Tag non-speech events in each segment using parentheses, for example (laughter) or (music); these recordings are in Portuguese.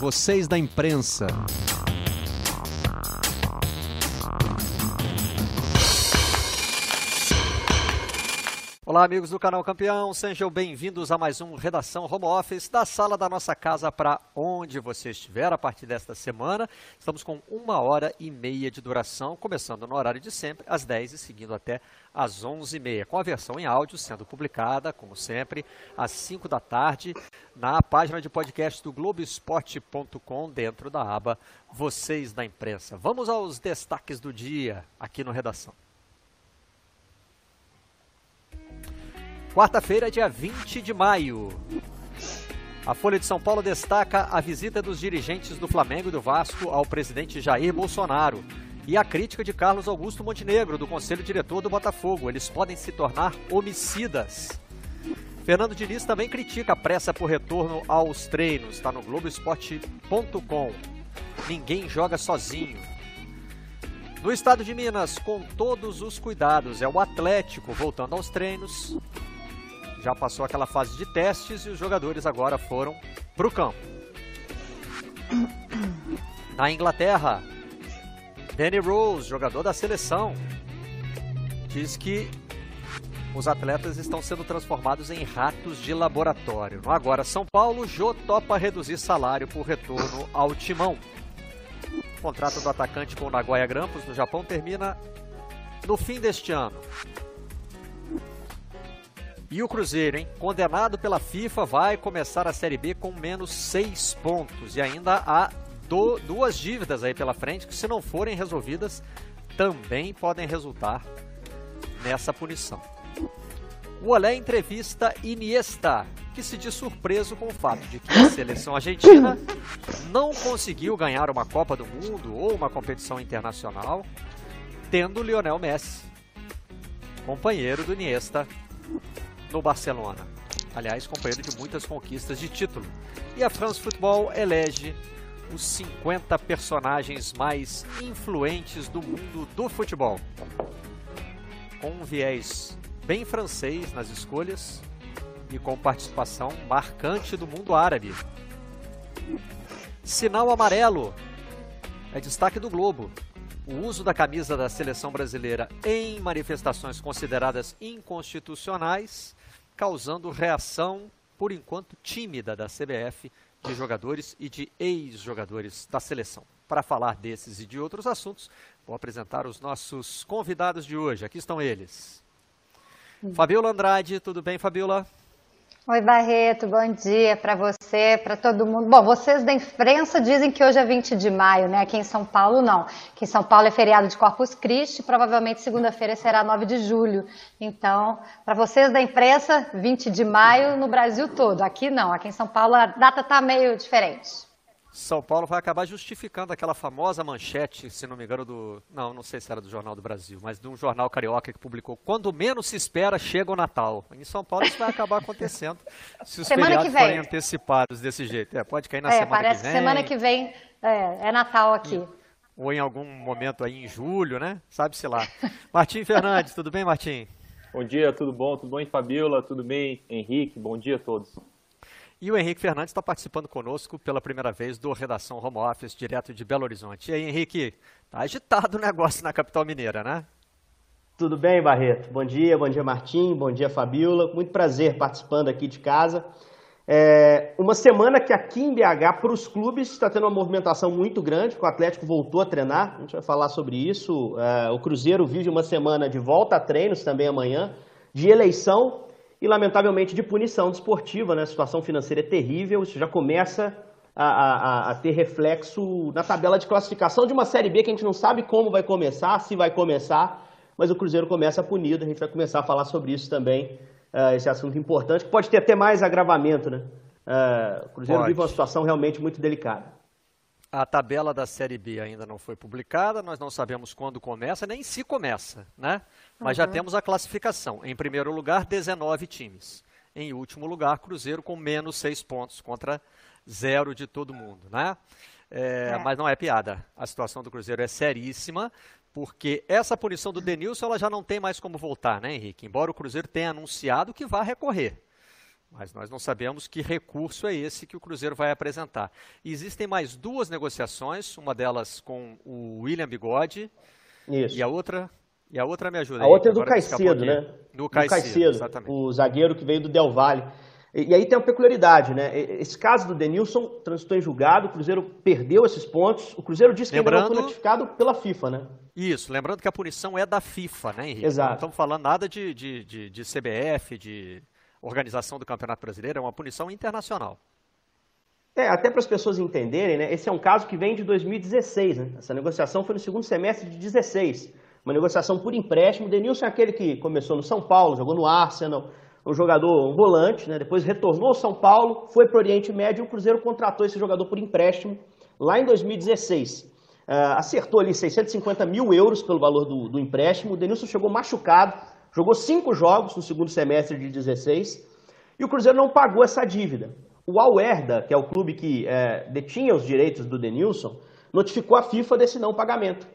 vocês da imprensa. Olá, amigos do canal Campeão, sejam bem-vindos a mais um Redação Home Office da sala da nossa casa para onde você estiver a partir desta semana. Estamos com uma hora e meia de duração, começando no horário de sempre, às 10 e seguindo até às 11h30, com a versão em áudio sendo publicada, como sempre, às 5 da tarde, na página de podcast do Globoesporte.com, dentro da aba Vocês da Imprensa. Vamos aos destaques do dia aqui no Redação. Quarta-feira, dia 20 de maio. A Folha de São Paulo destaca a visita dos dirigentes do Flamengo e do Vasco ao presidente Jair Bolsonaro e a crítica de Carlos Augusto Montenegro, do Conselho Diretor do Botafogo. Eles podem se tornar homicidas. Fernando Diniz também critica a pressa por retorno aos treinos. Está no Globoesporte.com. Ninguém joga sozinho. No estado de Minas, com todos os cuidados, é o Atlético voltando aos treinos já passou aquela fase de testes e os jogadores agora foram para o campo. Na Inglaterra, Danny Rose, jogador da seleção, diz que os atletas estão sendo transformados em ratos de laboratório. No agora São Paulo, Jô topa reduzir salário por retorno ao timão. O contrato do atacante com o Nagoya Grampus no Japão termina no fim deste ano. E o Cruzeiro, hein? Condenado pela FIFA, vai começar a Série B com menos seis pontos. E ainda há do, duas dívidas aí pela frente que, se não forem resolvidas, também podem resultar nessa punição. O Olé entrevista Iniesta, que se diz surpreso com o fato de que a seleção argentina não conseguiu ganhar uma Copa do Mundo ou uma competição internacional, tendo Lionel Messi, companheiro do Iniesta, no Barcelona. Aliás, companheiro de muitas conquistas de título. E a France Football elege os 50 personagens mais influentes do mundo do futebol. Com um viés bem francês nas escolhas e com participação marcante do mundo árabe. Sinal amarelo é destaque do Globo. O uso da camisa da seleção brasileira em manifestações consideradas inconstitucionais causando reação, por enquanto tímida, da CBF, de jogadores e de ex-jogadores da seleção. Para falar desses e de outros assuntos, vou apresentar os nossos convidados de hoje. Aqui estão eles. Fabiola Andrade, tudo bem, Fabiola? Oi, Barreto, bom dia para você, para todo mundo. Bom, vocês da imprensa dizem que hoje é 20 de maio, né? Aqui em São Paulo, não. Aqui em São Paulo é feriado de Corpus Christi, provavelmente segunda-feira será 9 de julho. Então, para vocês da imprensa, 20 de maio no Brasil todo. Aqui não, aqui em São Paulo a data está meio diferente. São Paulo vai acabar justificando aquela famosa manchete, se não me engano, do. Não, não sei se era do Jornal do Brasil, mas de um jornal carioca que publicou: quando menos se espera, chega o Natal. Em São Paulo isso vai acabar acontecendo (laughs) se os semana feriados forem antecipados desse jeito. É, pode cair na é, semana parece que vem. semana que vem é, é Natal aqui. Ou em algum momento aí em julho, né? Sabe-se lá. (laughs) Martim Fernandes, tudo bem, Martim? Bom dia, tudo bom? Tudo bom, Fabiola? Tudo bem, Henrique? Bom dia a todos. E o Henrique Fernandes está participando conosco pela primeira vez do Redação Home Office, direto de Belo Horizonte. E aí, Henrique, tá agitado o negócio na capital mineira, né? Tudo bem, Barreto? Bom dia, bom dia, Martim, bom dia, Fabiola. Muito prazer participando aqui de casa. É uma semana que aqui em BH, para os clubes, está tendo uma movimentação muito grande, o Atlético voltou a treinar, a gente vai falar sobre isso. É, o Cruzeiro vive uma semana de volta a treinos também amanhã, de eleição e, lamentavelmente, de punição desportiva. Né? A situação financeira é terrível, isso já começa a, a, a, ter reflexo na tabela de classificação de uma Série B que a gente não sabe como vai começar, se vai começar, mas o Cruzeiro começa punido, a gente vai começar a falar sobre isso também, uh, esse assunto importante, que pode ter até mais agravamento. Né? Uh, o Cruzeiro pode. vive uma situação realmente muito delicada. A tabela da Série B ainda não foi publicada, nós não sabemos quando começa, nem se começa, né? Mas uhum. já temos a classificação. Em primeiro lugar, 19 times. Em último lugar, Cruzeiro com menos 6 pontos contra zero de todo mundo, né? É, é. Mas não é piada. A situação do Cruzeiro é seríssima, porque essa punição do Denilson ela já não tem mais como voltar, né, Henrique? Embora o Cruzeiro tenha anunciado que vai recorrer. Mas nós não sabemos que recurso é esse que o Cruzeiro vai apresentar. existem mais duas negociações, uma delas com o William Bigode Isso. e a outra e a outra me ajuda. A aí, outra é do Caicedo, né? Do Caicedo, Caicedo exatamente. o zagueiro que veio do Del Valle. E, e, aí tem uma peculiaridade, né? Esse caso do Denilson transitou em julgado, o Cruzeiro perdeu esses pontos. O Cruzeiro disse que lembrando, ainda não foi notificado pela FIFA, né? Isso, lembrando que a punição é da FIFA, né, Henrique? Exato. Não estamos falando nada de, de, de, de CBF, de organização do Campeonato Brasileiro, é uma punição internacional. É, até para as pessoas entenderem, né? Esse é um caso que vem de 2016, né? Essa negociação foi no segundo semestre de 16. Uma negociação por empréstimo. Denilson é aquele que começou no São Paulo, jogou no Arsenal, um jogador, um volante, né? Depois retornou ao São Paulo, foi para o Oriente Médio e o Cruzeiro contratou esse jogador por empréstimo lá em 2016. Uh, ah, acertou ali 650 mil euros pelo valor do, do empréstimo. O Denilson chegou machucado, Jogou cinco jogos no segundo semestre de 16 e o Cruzeiro não pagou essa dívida. O Alwerda, que é o clube que é, detinha os direitos do Denilson, notificou a FIFA desse não pagamento.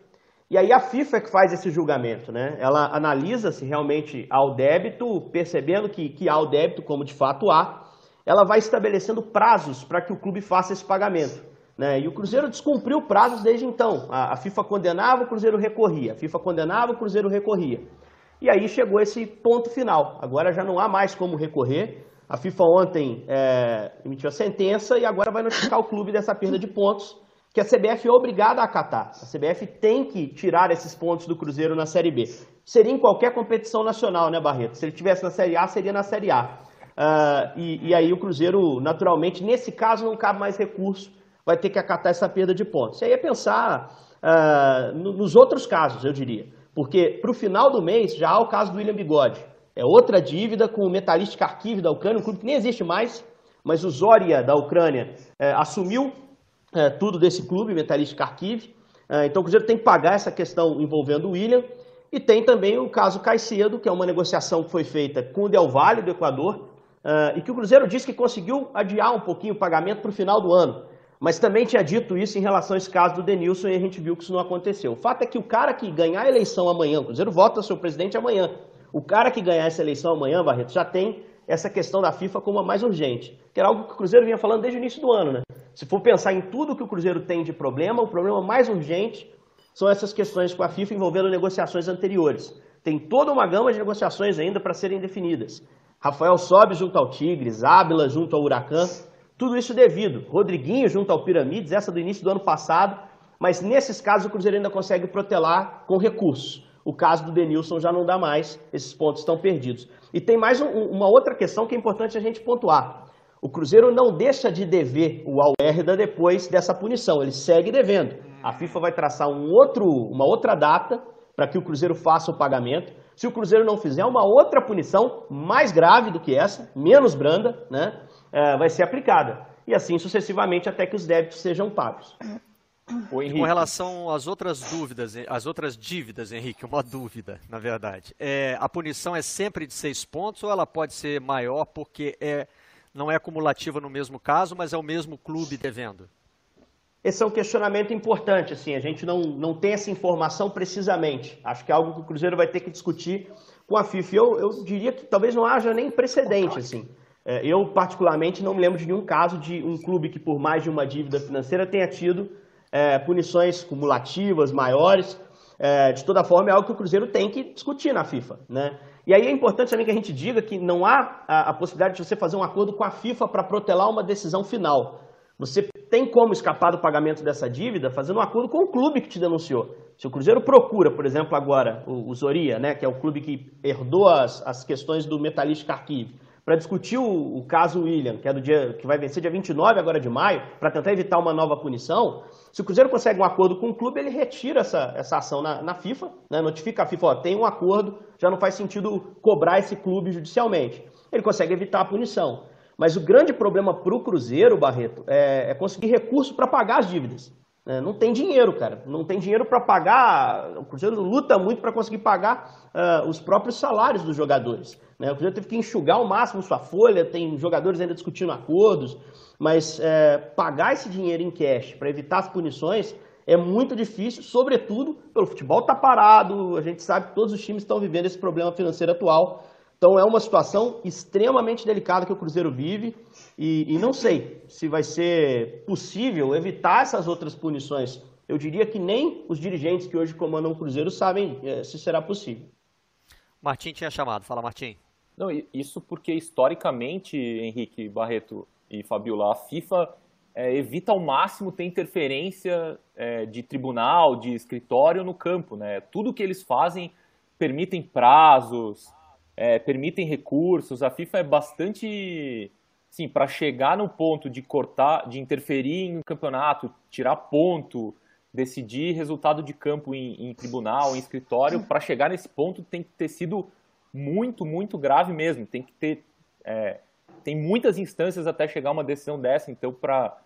E aí a FIFA é que faz esse julgamento, né? Ela analisa se realmente há o débito, percebendo que, que há o débito, como de fato há, ela vai estabelecendo prazos para que o clube faça esse pagamento. Né? E o Cruzeiro descumpriu prazos desde então. A, a FIFA condenava, o Cruzeiro recorria. A FIFA condenava, o Cruzeiro recorria. E aí chegou esse ponto final. Agora já não há mais como recorrer. A FIFA ontem é, emitiu a sentença e agora vai notificar o clube dessa perda de pontos que a CBF é obrigada a acatar. A CBF tem que tirar esses pontos do Cruzeiro na Série B. Seria em qualquer competição nacional, né, Barreto? Se ele estivesse na Série A, seria na Série A. Uh, e, e, aí o Cruzeiro, naturalmente, nesse caso não cabe mais recurso, vai ter que acatar essa perda de pontos. E aí é pensar uh, nos outros casos, eu diria. Porque para o final do mês já há o caso do William Bigode. É outra dívida com o Metalist Kharkiv da Ucrânia, um clube que nem existe mais, mas o Zoria da Ucrânia é, assumiu é, tudo desse clube, Metalist Kharkiv. É, então o Cruzeiro tem que pagar essa questão envolvendo o William. E tem também o caso Caicedo, que é uma negociação que foi feita com o Del Valle do Equador, é, e que o Cruzeiro disse que conseguiu adiar um pouquinho o pagamento para o final do ano. Mas também tinha dito isso em relação a esse caso do Denilson e a gente viu que isso não aconteceu. O fato é que o cara que ganhar a eleição amanhã, o Cruzeiro vota seu presidente amanhã, o cara que ganhar essa eleição amanhã, Barreto, já tem essa questão da FIFA como a mais urgente, que era algo que o Cruzeiro vinha falando desde o início do ano. Né? Se for pensar em tudo que o Cruzeiro tem de problema, o problema mais urgente são essas questões com a FIFA envolvendo negociações anteriores. Tem toda uma gama de negociações ainda para serem definidas. Rafael Sobe junto ao Tigres, Ábila junto ao Huracan. Tudo isso devido. Rodriguinho junto ao Piramides, essa do início do ano passado, mas nesses casos o Cruzeiro ainda consegue protelar com recursos. O caso do Denilson já não dá mais, esses pontos estão perdidos. E tem mais um, uma outra questão que é importante a gente pontuar. O Cruzeiro não deixa de dever o Alherda depois dessa punição, ele segue devendo. A FIFA vai traçar um outro, uma outra data para que o Cruzeiro faça o pagamento. Se o Cruzeiro não fizer uma outra punição mais grave do que essa, menos branda, né? é, vai ser aplicada. E assim sucessivamente até que os débitos sejam pagos. Com relação às outras dúvidas, às outras dívidas, Henrique, uma dúvida, na verdade. É, a punição é sempre de seis pontos ou ela pode ser maior porque é, não é acumulativa no mesmo caso, mas é o mesmo clube devendo? Esse é um questionamento importante, assim, a gente não, não tem essa informação precisamente. Acho que é algo que o Cruzeiro vai ter que discutir com a FIFA. Eu, eu diria que talvez não haja nem precedente, assim. É, eu, particularmente, não me lembro de nenhum caso de um clube que, por mais de uma dívida financeira, tenha tido é, punições cumulativas maiores. É, de toda forma, é algo que o Cruzeiro tem que discutir na FIFA. Né? E aí é importante também que a gente diga que não há a, a possibilidade de você fazer um acordo com a FIFA para protelar uma decisão final. Você tem como escapar do pagamento dessa dívida fazendo um acordo com o clube que te denunciou. Se o Cruzeiro procura, por exemplo, agora o, o Zoria, né, que é o clube que herdou as, as questões do Metalist Kharkiv, para discutir o, o, caso William, que, é do dia, que vai vencer dia 29 agora de maio, para tentar evitar uma nova punição, se o Cruzeiro consegue um acordo com o clube, ele retira essa, essa ação na, na FIFA, né, notifica a FIFA, ó, tem um acordo, já não faz sentido cobrar esse clube judicialmente. Ele consegue evitar a punição. Mas o grande problema para o Cruzeiro, Barreto, é, é conseguir recurso para pagar as dívidas. É, não tem dinheiro, cara. Não tem dinheiro para pagar. O Cruzeiro luta muito para conseguir pagar uh, os próprios salários dos jogadores. Né? O Cruzeiro teve que enxugar ao máximo sua folha, tem jogadores ainda discutindo acordos, mas é, pagar esse dinheiro em cash para evitar as punições é muito difícil, sobretudo pelo futebol tá parado. A gente sabe que todos os times estão vivendo esse problema financeiro atual. Então é uma situação extremamente delicada que o Cruzeiro vive e, e não sei se vai ser possível evitar essas outras punições. Eu diria que nem os dirigentes que hoje comandam o Cruzeiro sabem é, se será possível. Martim tinha chamado. Fala, Martim. Não, isso porque historicamente, Henrique Barreto e Fabiola, a FIFA é, evita ao máximo ter interferência é, de tribunal, de escritório no campo. Né? Tudo que eles fazem permitem prazos, é, permitem recursos. A FIFA é bastante, sim, para chegar no ponto de cortar, de interferir em um campeonato, tirar ponto, decidir resultado de campo em, em tribunal, em escritório, para chegar nesse ponto tem que ter sido muito, muito grave mesmo. Tem que ter é, tem muitas instâncias até chegar a uma decisão dessa. Então, para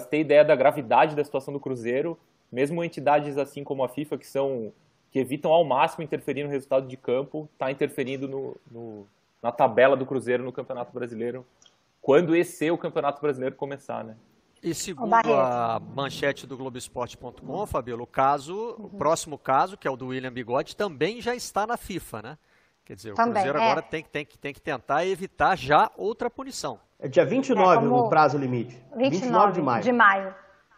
se ter ideia da gravidade da situação do Cruzeiro, mesmo entidades assim como a FIFA, que são que evitam ao máximo interferir no resultado de campo, está interferindo no, no, na tabela do Cruzeiro no Campeonato Brasileiro, quando esse o Campeonato Brasileiro começar, né? E segundo a manchete do Globoesporte.com, Fabíola, o caso, uhum. o próximo caso, que é o do William Bigode, também já está na FIFA, né? Quer dizer, Também, o Cruzeiro é. agora tem, tem, tem que tentar evitar já outra punição. É dia 29 é, como... no prazo limite. 29, 29 de maio. De maio.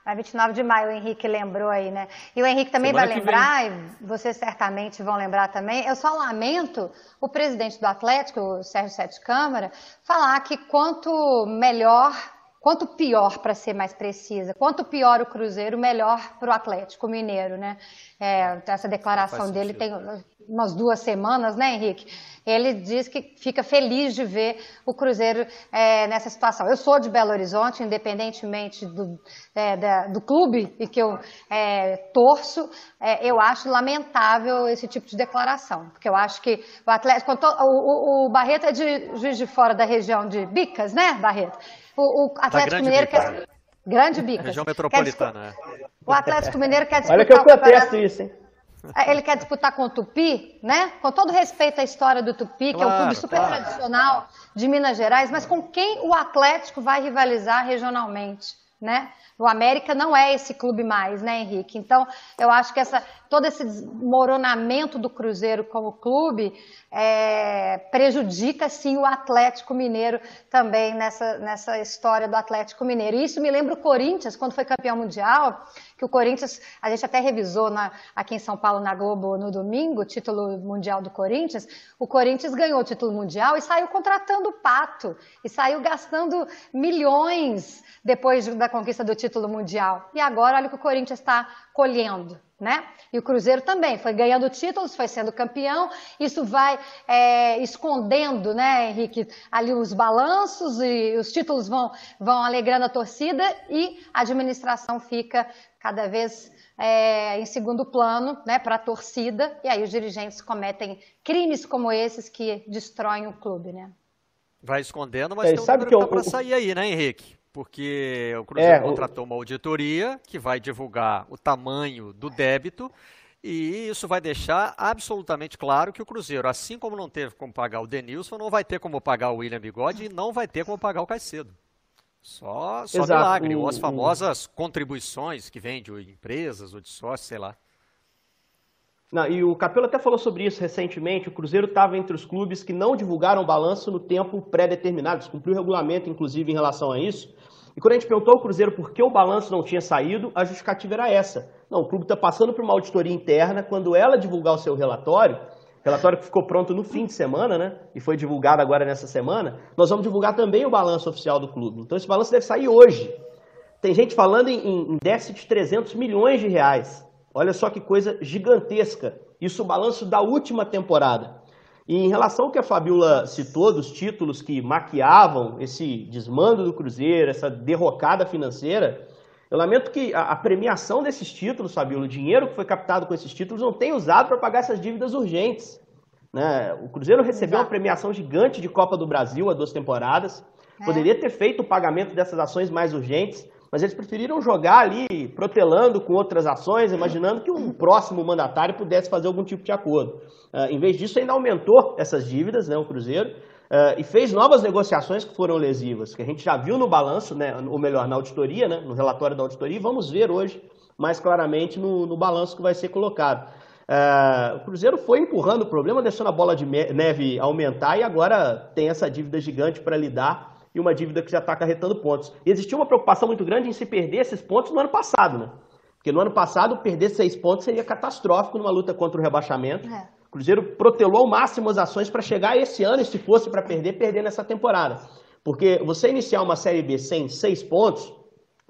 É 29 de maio, o Henrique lembrou aí, né? E o Henrique também Semana vai lembrar, e vocês certamente vão lembrar também. Eu só lamento o presidente do Atlético, o Sérgio Sete Câmara, falar que quanto melhor Quanto pior, para ser mais precisa, quanto pior o Cruzeiro, melhor para o Atlético Mineiro, né? É, essa declaração dele tem umas duas semanas, né, Henrique? Ele diz que fica feliz de ver o Cruzeiro é, nessa situação. Eu sou de Belo Horizonte, independentemente do, é, da, do clube em que eu é, torço, é, eu acho lamentável esse tipo de declaração, porque eu acho que o Atlético, o, o, o Barreto é de Juiz de Fora da região de Bicas, né, Barreto? O, o Atlético Mineiro Bica. quer. Grande Bica. Região metropolitana, quer... O Atlético Mineiro quer disputar. Olha que eu protesto isso, hein? É, ele quer disputar com o Tupi, né? Com todo respeito à história do Tupi, que claro, é um clube super claro. tradicional de Minas Gerais, mas com quem o Atlético vai rivalizar regionalmente, né? O América não é esse clube mais, né, Henrique? Então, eu acho que essa, todo esse desmoronamento do Cruzeiro como clube é, prejudica, sim, o Atlético Mineiro também nessa, nessa história do Atlético Mineiro. E isso me lembra o Corinthians, quando foi campeão mundial, que o Corinthians, a gente até revisou na, aqui em São Paulo, na Globo, no domingo, o título mundial do Corinthians. O Corinthians ganhou o título mundial e saiu contratando o Pato, e saiu gastando milhões depois da conquista do título mundial. E agora, olha o que o Corinthians está colhendo. Né? E o Cruzeiro também foi ganhando títulos, foi sendo campeão. Isso vai é, escondendo, né, Henrique, ali os balanços e os títulos vão, vão alegrando a torcida e a administração fica cada vez é, em segundo plano né, para a torcida, e aí os dirigentes cometem crimes como esses que destroem o clube. Né? Vai escondendo, mas é, tem um número que, tá para sair aí, né, Henrique? Porque o Cruzeiro é, contratou uma auditoria que vai divulgar o tamanho do débito e isso vai deixar absolutamente claro que o Cruzeiro, assim como não teve como pagar o Denilson, não vai ter como pagar o William Bigode e não vai ter como pagar o Caicedo. Só, só Exato. milagre, ou as famosas contribuições que vêm de empresas ou de sócios, sei lá. Não, e o Capelo até falou sobre isso recentemente. O Cruzeiro estava entre os clubes que não divulgaram o balanço no tempo pré-determinado. Descumpriu o regulamento, inclusive, em relação a isso. E quando a gente perguntou ao Cruzeiro por que o balanço não tinha saído, a justificativa era essa. Não, o clube está passando por uma auditoria interna. Quando ela divulgar o seu relatório, relatório que ficou pronto no fim de semana, né? E foi divulgado agora nessa semana. Nós vamos divulgar também o balanço oficial do clube. Então esse balanço deve sair hoje. Tem gente falando em, em déficit de 300 milhões de reais. Olha só que coisa gigantesca. Isso o balanço da última temporada. E em relação ao que a Fabiola citou dos títulos que maquiavam esse desmando do Cruzeiro, essa derrocada financeira, eu lamento que a, premiação desses títulos, Fabiola, o dinheiro que foi captado com esses títulos, não tenha usado para pagar essas dívidas urgentes. Né? O Cruzeiro recebeu Exato. uma premiação gigante de Copa do Brasil há duas temporadas. É. Poderia ter feito o pagamento dessas ações mais urgentes, mas eles preferiram jogar ali, protelando com outras ações, imaginando que um próximo mandatário pudesse fazer algum tipo de acordo. Uh, em vez disso, ainda aumentou essas dívidas, né, o Cruzeiro, Uh, e fez novas negociações que foram lesivas, que a gente já viu no balanço, né, ou melhor, na auditoria, né, no relatório da auditoria, e vamos ver hoje mais claramente no, no balanço que vai ser colocado. Uh, o Cruzeiro foi empurrando o problema, deixando a bola de neve aumentar e agora tem essa dívida gigante para lidar e uma dívida que já está acarretando pontos. E existia uma preocupação muito grande em se perder esses pontos no ano passado, né? Porque no ano passado, perder seis pontos seria catastrófico numa luta contra o rebaixamento. É. O Cruzeiro protelou ao máximo as ações para chegar esse ano, e se fosse para perder, perder nessa temporada. Porque você iniciar uma Série B sem seis pontos,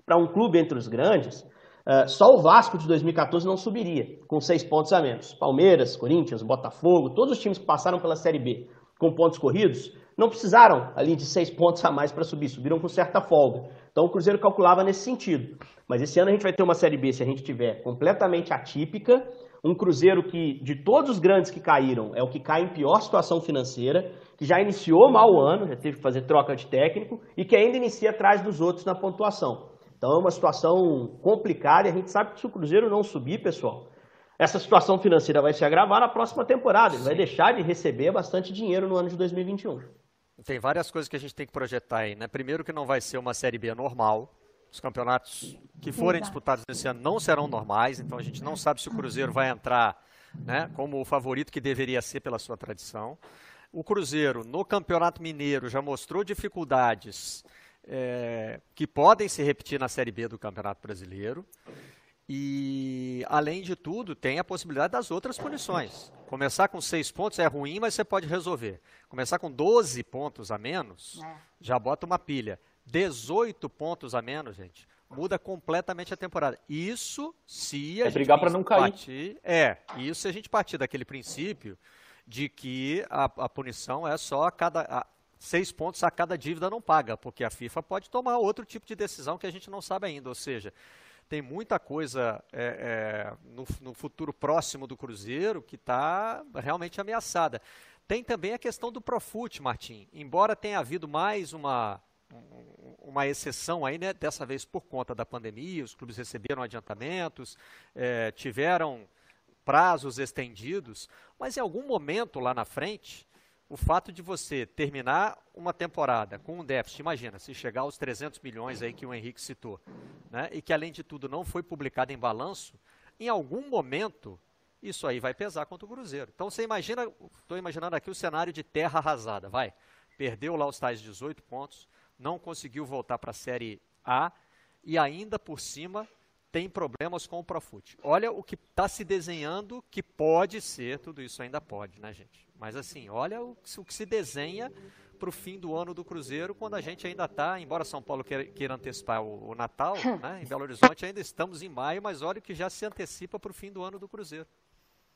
para um clube entre os grandes, uh, só o Vasco de 2014 não subiria, com seis pontos a menos. Palmeiras, Corinthians, Botafogo, todos os times que passaram pela Série B com pontos corridos, não precisaram ali de seis pontos a mais para subir, subiram com certa folga. Então o Cruzeiro calculava nesse sentido. Mas esse ano a gente vai ter uma Série B, se a gente tiver completamente atípica, um Cruzeiro que, de todos os grandes que caíram, é o que cai em pior situação financeira, que já iniciou mal o ano, já teve que fazer troca de técnico e que ainda inicia atrás dos outros na pontuação. Então é uma situação complicada e a gente sabe que se o Cruzeiro não subir, pessoal, essa situação financeira vai se agravar na próxima temporada. Ele vai deixar de receber bastante dinheiro no ano de 2021. Tem várias coisas que a gente tem que projetar aí, né? Primeiro que não vai ser uma Série B normal. Os campeonatos que forem disputados nesse ano não serão normais, então a gente não sabe se o Cruzeiro vai entrar né, como o favorito que deveria ser pela sua tradição. O Cruzeiro, no Campeonato Mineiro, já mostrou dificuldades é, que podem se repetir na Série B do Campeonato Brasileiro. E, além de tudo, tem a possibilidade das outras punições. Começar com seis pontos é ruim, mas você pode resolver. Começar com 12 pontos a menos, é. já bota uma pilha. 18 pontos a menos, gente, muda completamente a temporada. Isso se a é gente brigar para não cair. Partir, é, isso se a gente partir daquele princípio de que a, a punição é só a cada a, seis pontos a cada dívida não paga, porque a FIFA pode tomar outro tipo de decisão que a gente não sabe ainda. Ou seja, tem muita coisa é, é, no, no, futuro próximo do Cruzeiro que está realmente ameaçada. Tem também a questão do Profut, Martim. Embora tenha havido mais uma, uma exceção aí, né, dessa vez por conta da pandemia, os clubes receberam adiantamentos, é, tiveram prazos estendidos, mas em algum momento lá na frente, o fato de você terminar uma temporada com um déficit, imagina, se chegar aos 300 milhões aí que o Henrique citou, né, e que além de tudo não foi publicado em balanço, em algum momento isso aí vai pesar contra o Cruzeiro. Então você imagina, estou imaginando aqui o cenário de terra arrasada, vai, perdeu lá os tais 18 pontos, não conseguiu voltar para a Série A e ainda por cima tem problemas com o Profut. Olha o que está se desenhando que pode ser, tudo isso ainda pode, né gente? Mas assim, olha o, o que se desenha para o fim do ano do Cruzeiro, quando a gente ainda está, embora São Paulo queira, queira antecipar o, o Natal, (laughs) né, em Belo Horizonte ainda estamos em maio, mas olha o que já se antecipa para o fim do ano do Cruzeiro.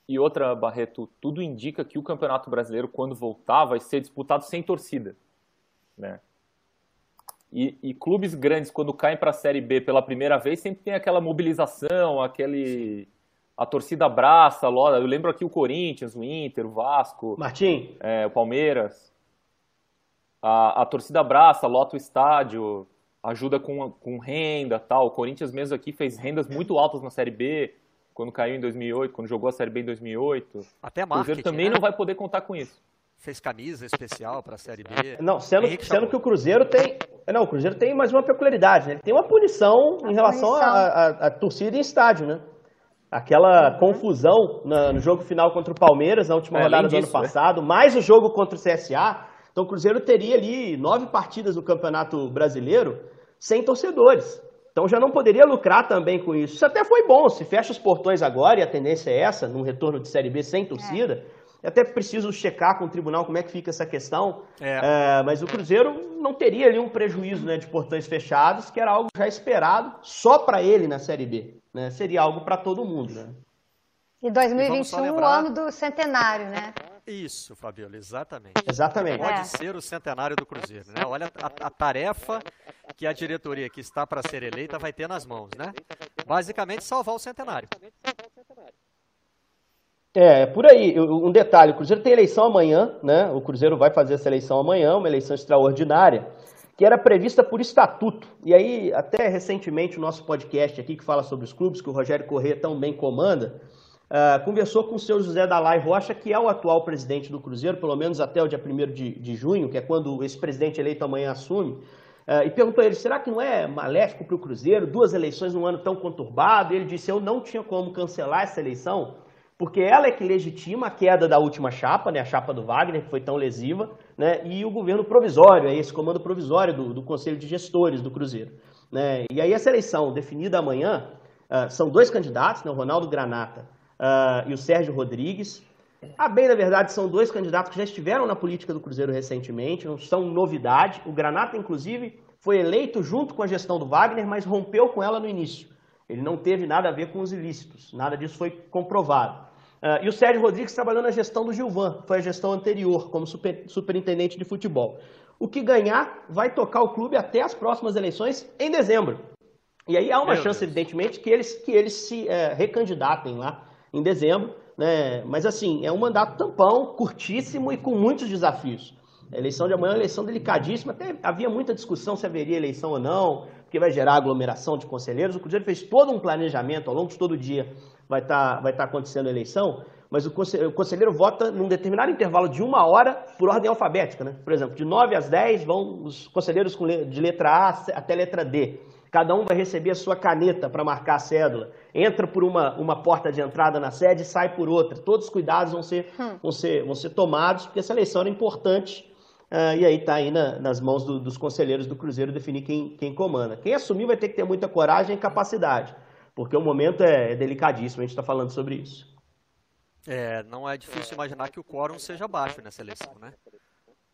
E outra, Barreto, tudo indica que o Campeonato Brasileiro, quando voltar, vai ser disputado sem torcida. Né? E, e clubes grandes, quando caem para a Série B pela primeira vez, sempre tem aquela mobilização, aquele a torcida abraça, eu lembro aqui o Corinthians, o Inter, o Vasco, Martim, é, o Palmeiras. A, a torcida abraça, lota o estádio, ajuda com, com renda, tal. O Corinthians mesmo aqui fez rendas muito altas na Série B, quando caiu em 2008, quando jogou a Série B em 2008. Até marketing, O Cruzeiro também né? não vai poder contar com isso. Fez camisa especial para a Série B. Não, sendo, sendo que o Cruzeiro tem, não, o Cruzeiro tem mais uma peculiaridade, né? Ele tem uma punição a em relação à torcida em estádio, né? aquela confusão no jogo final contra o Palmeiras na última é, rodada do ano né? passado, mais o jogo contra o CSA. Então o Cruzeiro teria ali nove partidas no Campeonato Brasileiro sem torcedores. Então já não poderia lucrar também com isso. Isso até foi bom, se fecha os portões agora, e a tendência é essa, num retorno de Série B sem torcida. É. Eu até preciso checar com o tribunal como é que fica essa questão. É. É, mas o Cruzeiro não teria ali um prejuízo né, de portões fechados, que era algo já esperado só para ele na Série B né? Seria algo para todo mundo, né? E 2021, e o ano do centenário, né? Isso, Fabiola, exatamente. Exatamente. Pode é. ser o centenário do Cruzeiro, né? Olha a, a tarefa que a diretoria que está para ser eleita vai ter nas mãos, né? Basicamente, salvar o centenário. É, por aí, um detalhe, o Cruzeiro tem eleição amanhã, né? O Cruzeiro vai fazer essa eleição amanhã, uma eleição extraordinária que era prevista por estatuto. E aí, até recentemente, o nosso podcast aqui, que fala sobre os clubes, que o Rogério Corrêa tão bem comanda, uh, conversou com o seu José Dalai Rocha, que é o atual presidente do Cruzeiro, pelo menos até o dia 1 de, de junho, que é quando esse presidente eleito amanhã assume, uh, e perguntou a ele, será que não é maléfico para o Cruzeiro, duas eleições num ano tão conturbado? E ele disse, eu não tinha como cancelar essa eleição, porque ela é que legitima a queda da última chapa, né, a chapa do Wagner, que foi tão lesiva, né, e o governo provisório, esse comando provisório do, do Conselho de Gestores do Cruzeiro. Né? E aí essa eleição definida amanhã, uh, são dois candidatos, né, o Ronaldo Granata uh, e o Sérgio Rodrigues. A bem da verdade, são dois candidatos que já estiveram na política do Cruzeiro recentemente, não são novidade. O Granata, inclusive, foi eleito junto com a gestão do Wagner, mas rompeu com ela no início. Ele não teve nada a ver com os ilícitos, nada disso foi comprovado. Uh, e o Sérgio Rodrigues trabalhou na gestão do Gilvan, foi a gestão anterior, como super, superintendente de futebol. O que ganhar vai tocar o clube até as próximas eleições em dezembro. E aí há uma Meu chance, Deus. evidentemente, que eles, que eles se é, recandidatem lá em dezembro. Né? Mas assim, é um mandato tampão, curtíssimo e com muitos desafios. A eleição de amanhã é uma eleição delicadíssima. Até havia muita discussão se haveria eleição ou não, porque vai gerar aglomeração de conselheiros. O Cruzeiro fez todo um planejamento ao longo de todo o dia vai estar tá, vai tá acontecendo a eleição, mas o conselheiro, o conselheiro vota num determinado intervalo de uma hora por ordem alfabética. Né? Por exemplo, de 9 às 10 vão os conselheiros de letra A até letra D. Cada um vai receber a sua caneta para marcar a cédula. Entra por uma, uma porta de entrada na sede e sai por outra. Todos os cuidados vão ser, hum. vão ser, vão ser tomados, porque essa eleição era importante. Uh, e aí está aí na, nas mãos do, dos conselheiros do Cruzeiro definir quem, quem comanda. Quem assumir vai ter que ter muita coragem e capacidade porque o momento é, é delicadíssimo, a gente está falando sobre isso. É, não é difícil imaginar que o quórum seja baixo nessa eleição, né?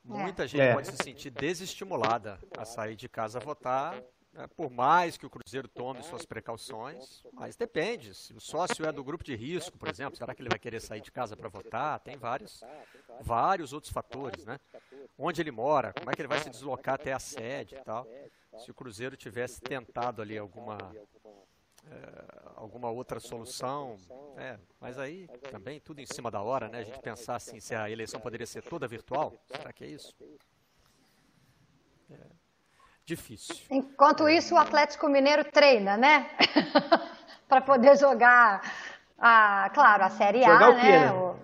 Muita é. gente é. pode se sentir desestimulada a sair de casa a votar, né? por mais que o Cruzeiro tome suas precauções, mas depende. Se o sócio é do grupo de risco, por exemplo, será que ele vai querer sair de casa para votar? Tem vários, vários outros fatores, né? Onde ele mora, como é que ele vai se deslocar até a sede e tal. Se o Cruzeiro tivesse tentado ali alguma é, alguma outra solução. É, mas aí também tudo em cima da hora, né? A gente pensar assim, se a eleição poderia ser toda virtual, será que é isso? É, difícil. Enquanto isso, o Atlético Mineiro treina, né? (laughs) para poder jogar, a, claro, a Série A, jogar o quê, né? O...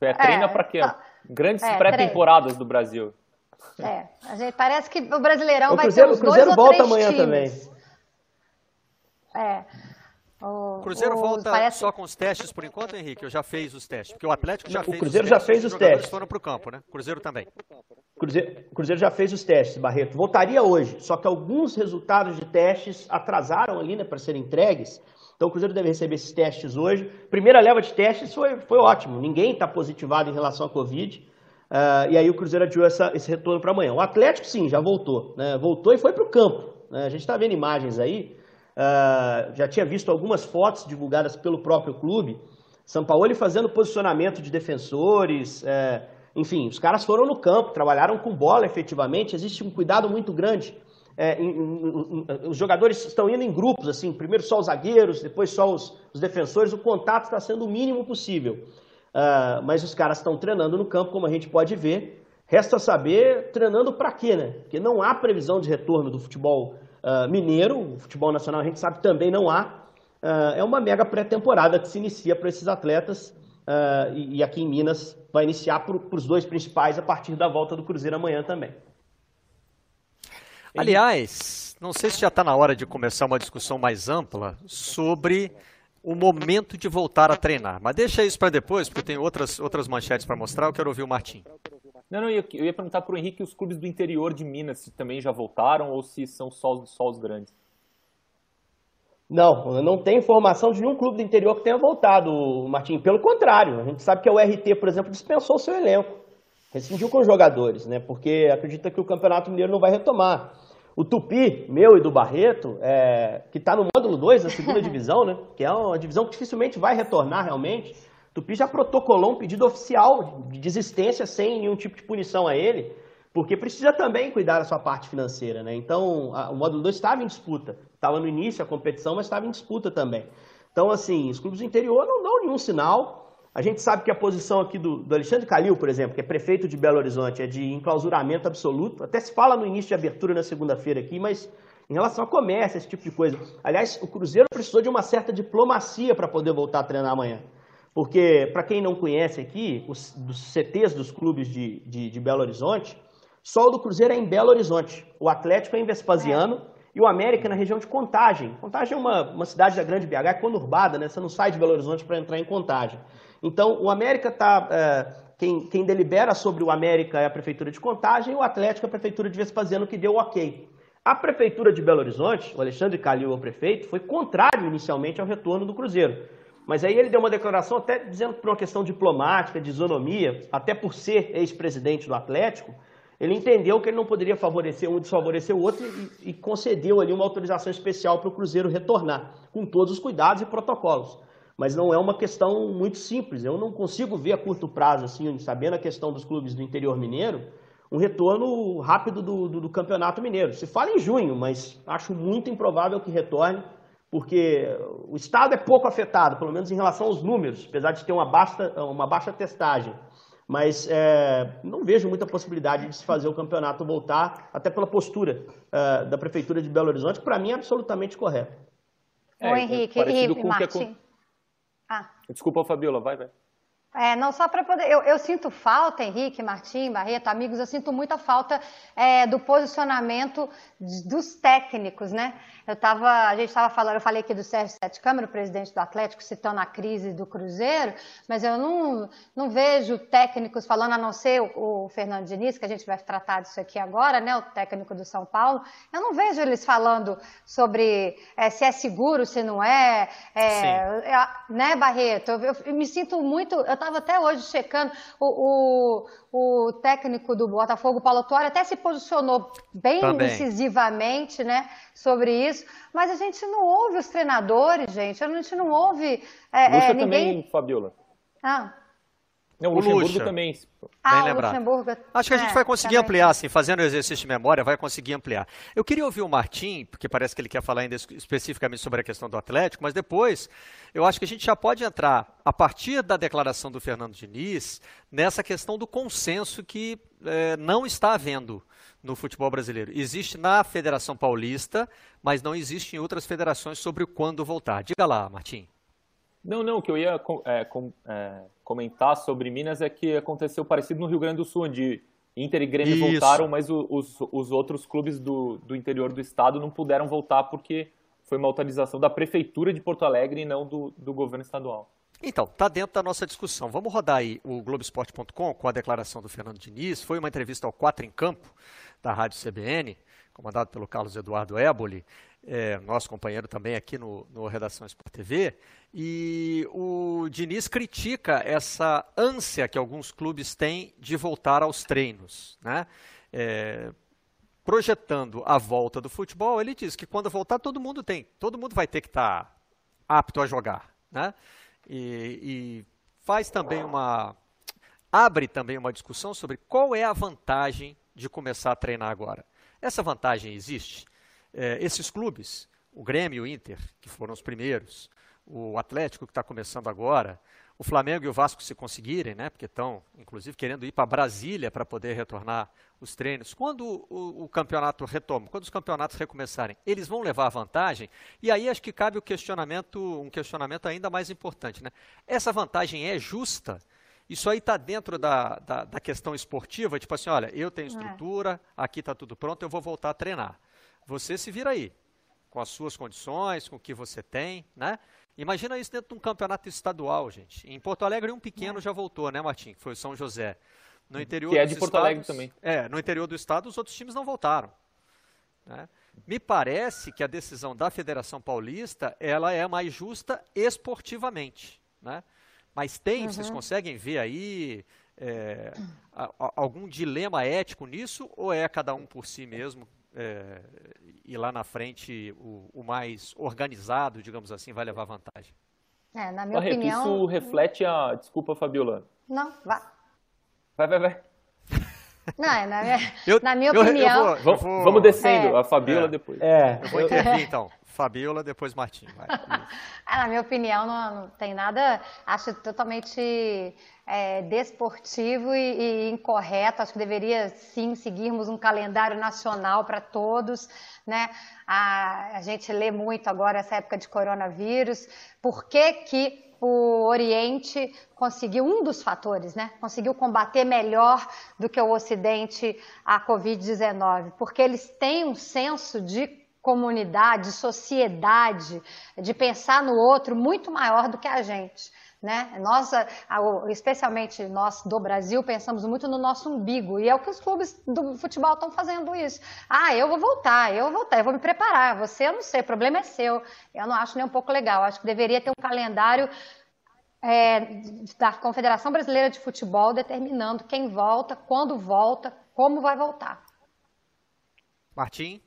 É, treina é, para quê? Tá. Grandes é, pré-temporadas do Brasil. É, a gente, parece que o Brasileirão o vai Cruzeiro, ter os dois Cruzeiro ou volta três amanhã times. também. É. O Cruzeiro o, volta parece... só com os testes por enquanto, Henrique? Eu já fez os testes? Porque o Atlético já o fez Cruzeiro os testes. já fez os, os testes. foram para o campo, né? Cruzeiro também. Cruzeiro, Cruzeiro já fez os testes, Barreto. Voltaria hoje, só que alguns resultados de testes atrasaram ali, né, para serem entregues. Então o Cruzeiro deve receber esses testes hoje. Primeira leva de testes foi, foi ótimo. Ninguém está positivado em relação à Covid. Uh, e aí o Cruzeiro adiou essa, esse retorno para amanhã. O Atlético, sim, já voltou. Né? Voltou e foi para o campo. Né? A gente está vendo imagens aí. Uh, já tinha visto algumas fotos divulgadas pelo próprio clube. São Paulo fazendo posicionamento de defensores, é, enfim, os caras foram no campo, trabalharam com bola efetivamente. Existe um cuidado muito grande. É, em, em, em, os jogadores estão indo em grupos, assim, primeiro só os zagueiros, depois só os, os defensores. O contato está sendo o mínimo possível. Uh, mas os caras estão treinando no campo, como a gente pode ver. Resta saber treinando para quê, né? Porque não há previsão de retorno do futebol uh, mineiro, o futebol nacional a gente sabe também não há. Uh, é uma mega pré-temporada que se inicia para esses atletas uh, e, e, aqui em Minas vai iniciar para os dois principais a partir da volta do Cruzeiro amanhã também. Aliás, não sei se já está na hora de começar uma discussão mais ampla sobre o momento de voltar a treinar. Mas deixa isso para depois, porque tem outras, outras manchetes para mostrar. Eu quero ouvir o Martim. Não, não, eu, ia perguntar para o Henrique os clubes do interior de Minas se também já voltaram ou se são só, só os grandes. Não, eu não tenho informação de nenhum clube do interior que tenha voltado, Martim. Pelo contrário, a gente sabe que a URT, por exemplo, dispensou seu elenco. Rescindiu com os jogadores, né? Porque acredita que o Campeonato Mineiro não vai retomar. O Tupi, meu e do Barreto, é, que está no módulo 2 da segunda (laughs) divisão, né? Que é uma divisão que dificilmente vai retornar realmente. Tupi já protocolou um pedido oficial de desistência sem nenhum tipo de punição a ele, porque precisa também cuidar da sua parte financeira, né? Então, a, o módulo 2 estava em disputa. Estava no início a competição, mas estava em disputa também. Então, assim, os clubes do interior não dão nenhum sinal. A gente sabe que a posição aqui do, do Alexandre Calil, por exemplo, que é prefeito de Belo Horizonte, é de enclausuramento absoluto. Até se fala no início de abertura na segunda-feira aqui, mas em relação a comércio, esse tipo de coisa. Aliás, o Cruzeiro precisou de uma certa diplomacia para poder voltar a treinar amanhã. Porque, para quem não conhece aqui, os dos CTs dos clubes de, de, de, Belo Horizonte, só o do Cruzeiro é em Belo Horizonte. O Atlético é em Vespasiano é. e o América é na região de Contagem. Contagem é uma, uma cidade da Grande BH, é conurbada, né? Você não sai de Belo Horizonte para entrar em Contagem. Então, o América está. É, quem, quem, delibera sobre o América é a Prefeitura de Contagem e o Atlético é a Prefeitura de Vespasiano, que deu ok. A Prefeitura de Belo Horizonte, o Alexandre Calil, o prefeito, foi contrário inicialmente ao retorno do Cruzeiro. Mas aí ele deu uma declaração até dizendo que por uma questão diplomática, de isonomia, até por ser ex-presidente do Atlético, ele entendeu que ele não poderia favorecer um e desfavorecer o outro e, e concedeu ali uma autorização especial para o Cruzeiro retornar, com todos os cuidados e protocolos. Mas não é uma questão muito simples. Eu não consigo ver a curto prazo, assim, sabendo a questão dos clubes do interior mineiro, um retorno rápido do, do, do Campeonato Mineiro. Se fala em junho, mas acho muito improvável que retorne, porque o Estado é pouco afetado, pelo menos em relação aos números, apesar de ter uma baixa, uma baixa testagem. Mas é, não vejo muita possibilidade de se fazer o campeonato voltar, até pela postura é, da Prefeitura de Belo Horizonte, que para mim é absolutamente correta. É, Ô, Henrique, e Martim. Ah. Desculpa, Fabiola, vai, vai. É, não só para poder. Eu, eu, sinto falta, Henrique, Martim, Barreto, amigos, eu sinto muita falta é, do posicionamento dos técnicos, né? Eu tava, a gente estava falando, eu falei aqui do Sérgio Sete Câmara, o presidente do Atlético, citando a crise do Cruzeiro, mas eu não, não vejo técnicos falando, a não ser o, o Fernando Diniz, que a gente vai tratar disso aqui agora, né? O técnico do São Paulo. Eu não vejo eles falando sobre é, se é seguro, se não é, é, é né, Barreto? Eu, eu, me sinto muito. Eu estava até hoje checando o, o, o técnico do Botafogo, Paulo Torre, até se posicionou bem Também. incisivamente, né, sobre isso mas a gente não ouve os treinadores, gente, a gente não ouve é, é, ninguém... também, Fabiola. Ah. Não, o, o Luxemburgo Lucha. também. Ah, Bem lembrado. Luxemburgo. Acho que a gente é, vai conseguir também. ampliar, assim, fazendo o exercício de memória, vai conseguir ampliar. Eu queria ouvir o Martim, porque parece que ele quer falar ainda especificamente sobre a questão do Atlético, mas depois eu acho que a gente já pode entrar, a partir da declaração do Fernando Diniz, nessa questão do consenso que é, não está havendo no futebol brasileiro. Existe na Federação Paulista, mas não existe em outras federações sobre quando voltar. Diga lá, Martim. Não, não, o que eu ia é, com, é, comentar sobre Minas é que aconteceu parecido no Rio Grande do Sul, onde Inter e Grêmio Isso. voltaram, mas os, os outros clubes do, do interior do estado não puderam voltar porque foi uma autorização da Prefeitura de Porto Alegre e não do, do governo estadual. Então, está dentro da nossa discussão. Vamos rodar aí o Globoesporte.com com a declaração do Fernando Diniz. Foi uma entrevista ao Quatro em Campo, da Rádio CBN, comandado pelo Carlos Eduardo Éboli, é, nosso companheiro também aqui no, no Redação Sport TV. E o Diniz critica essa ânsia que alguns clubes têm de voltar aos treinos. Né? É, projetando a volta do futebol, ele diz que quando voltar todo mundo tem, todo mundo vai ter que estar tá apto a jogar. Né? e, e faz também uma. abre também uma discussão sobre qual é a vantagem de começar a treinar agora. Essa vantagem existe. É, esses clubes, o Grêmio e o Inter, que foram os primeiros, o Atlético, que está começando agora, o Flamengo e o Vasco se conseguirem, né, porque estão, inclusive, querendo ir para Brasília para poder retornar os treinos. Quando o, o, campeonato retoma, quando os campeonatos recomeçarem, eles vão levar vantagem. E aí acho que cabe o questionamento, um questionamento ainda mais importante, né? Essa vantagem é justa? Isso aí está dentro da, da, da, questão esportiva, tipo assim, olha, eu tenho é. estrutura, aqui está tudo pronto, eu vou voltar a treinar. Você se vira aí, com as suas condições, com o que você tem, né? Imagina isso dentro de um campeonato estadual, gente. Em Porto Alegre, um pequeno é. já voltou, né, Martim? Que foi o São José. No interior que é de Porto estados, Alegre também. É, no interior do estado, os outros times não voltaram. Né? Me parece que a decisão da Federação Paulista ela é mais justa esportivamente. Né? Mas tem, uhum. vocês conseguem ver aí é, a, a, algum dilema ético nisso ou é cada um por si mesmo é, e lá na frente o, o, mais organizado, digamos assim, vai levar vantagem. É, na minha Barreto, opinião... Isso reflete a... Desculpa, Fabiola. Não, vá. Vai, vai, vai. Não, é, na minha, (laughs) eu, na minha eu, opinião... Eu vou, vou, vamos descendo, é. a Fabiola é. depois. É, eu vou intervir então. Fabiola, depois Martim. (laughs) ah, na minha opinião, não, não, tem nada, acho totalmente é, desportivo e, e, incorreto. Acho que deveria sim seguirmos um calendário nacional para todos. Né? A, a gente lê muito agora essa época de coronavírus. Por que, que o Oriente conseguiu, um dos fatores, né? Conseguiu combater melhor do que o Ocidente a Covid-19? Porque eles têm um senso de comunidade, sociedade, de pensar no outro muito maior do que a gente. Né? Nós, especialmente nós do Brasil, pensamos muito no nosso umbigo e é o que os clubes do futebol estão fazendo isso. Ah, eu vou voltar, eu vou voltar, eu vou me preparar. Você, eu não sei, o problema é seu. Eu não acho nem um pouco legal. Acho que deveria ter um calendário é, da Confederação Brasileira de Futebol determinando quem volta, quando volta, como vai voltar. Martim?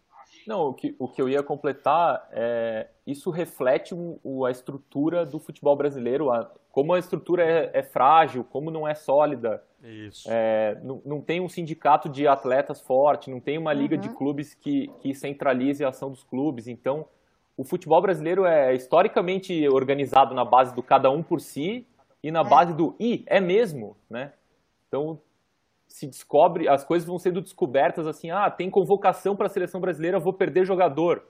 Não, o que, o que eu ia completar é isso reflete o, a estrutura do futebol brasileiro, a, como a estrutura é, é, frágil, como não é sólida. Isso. É, não, não, tem um sindicato de atletas forte, não tem uma liga uhum. de clubes que, que centralize a ação dos clubes. Então, o futebol brasileiro é historicamente organizado na base do cada um por si e na é. base do i é mesmo, né? Então, se descobre, as coisas vão sendo descobertas assim, ah, tem convocação para a seleção brasileira, vou perder jogador.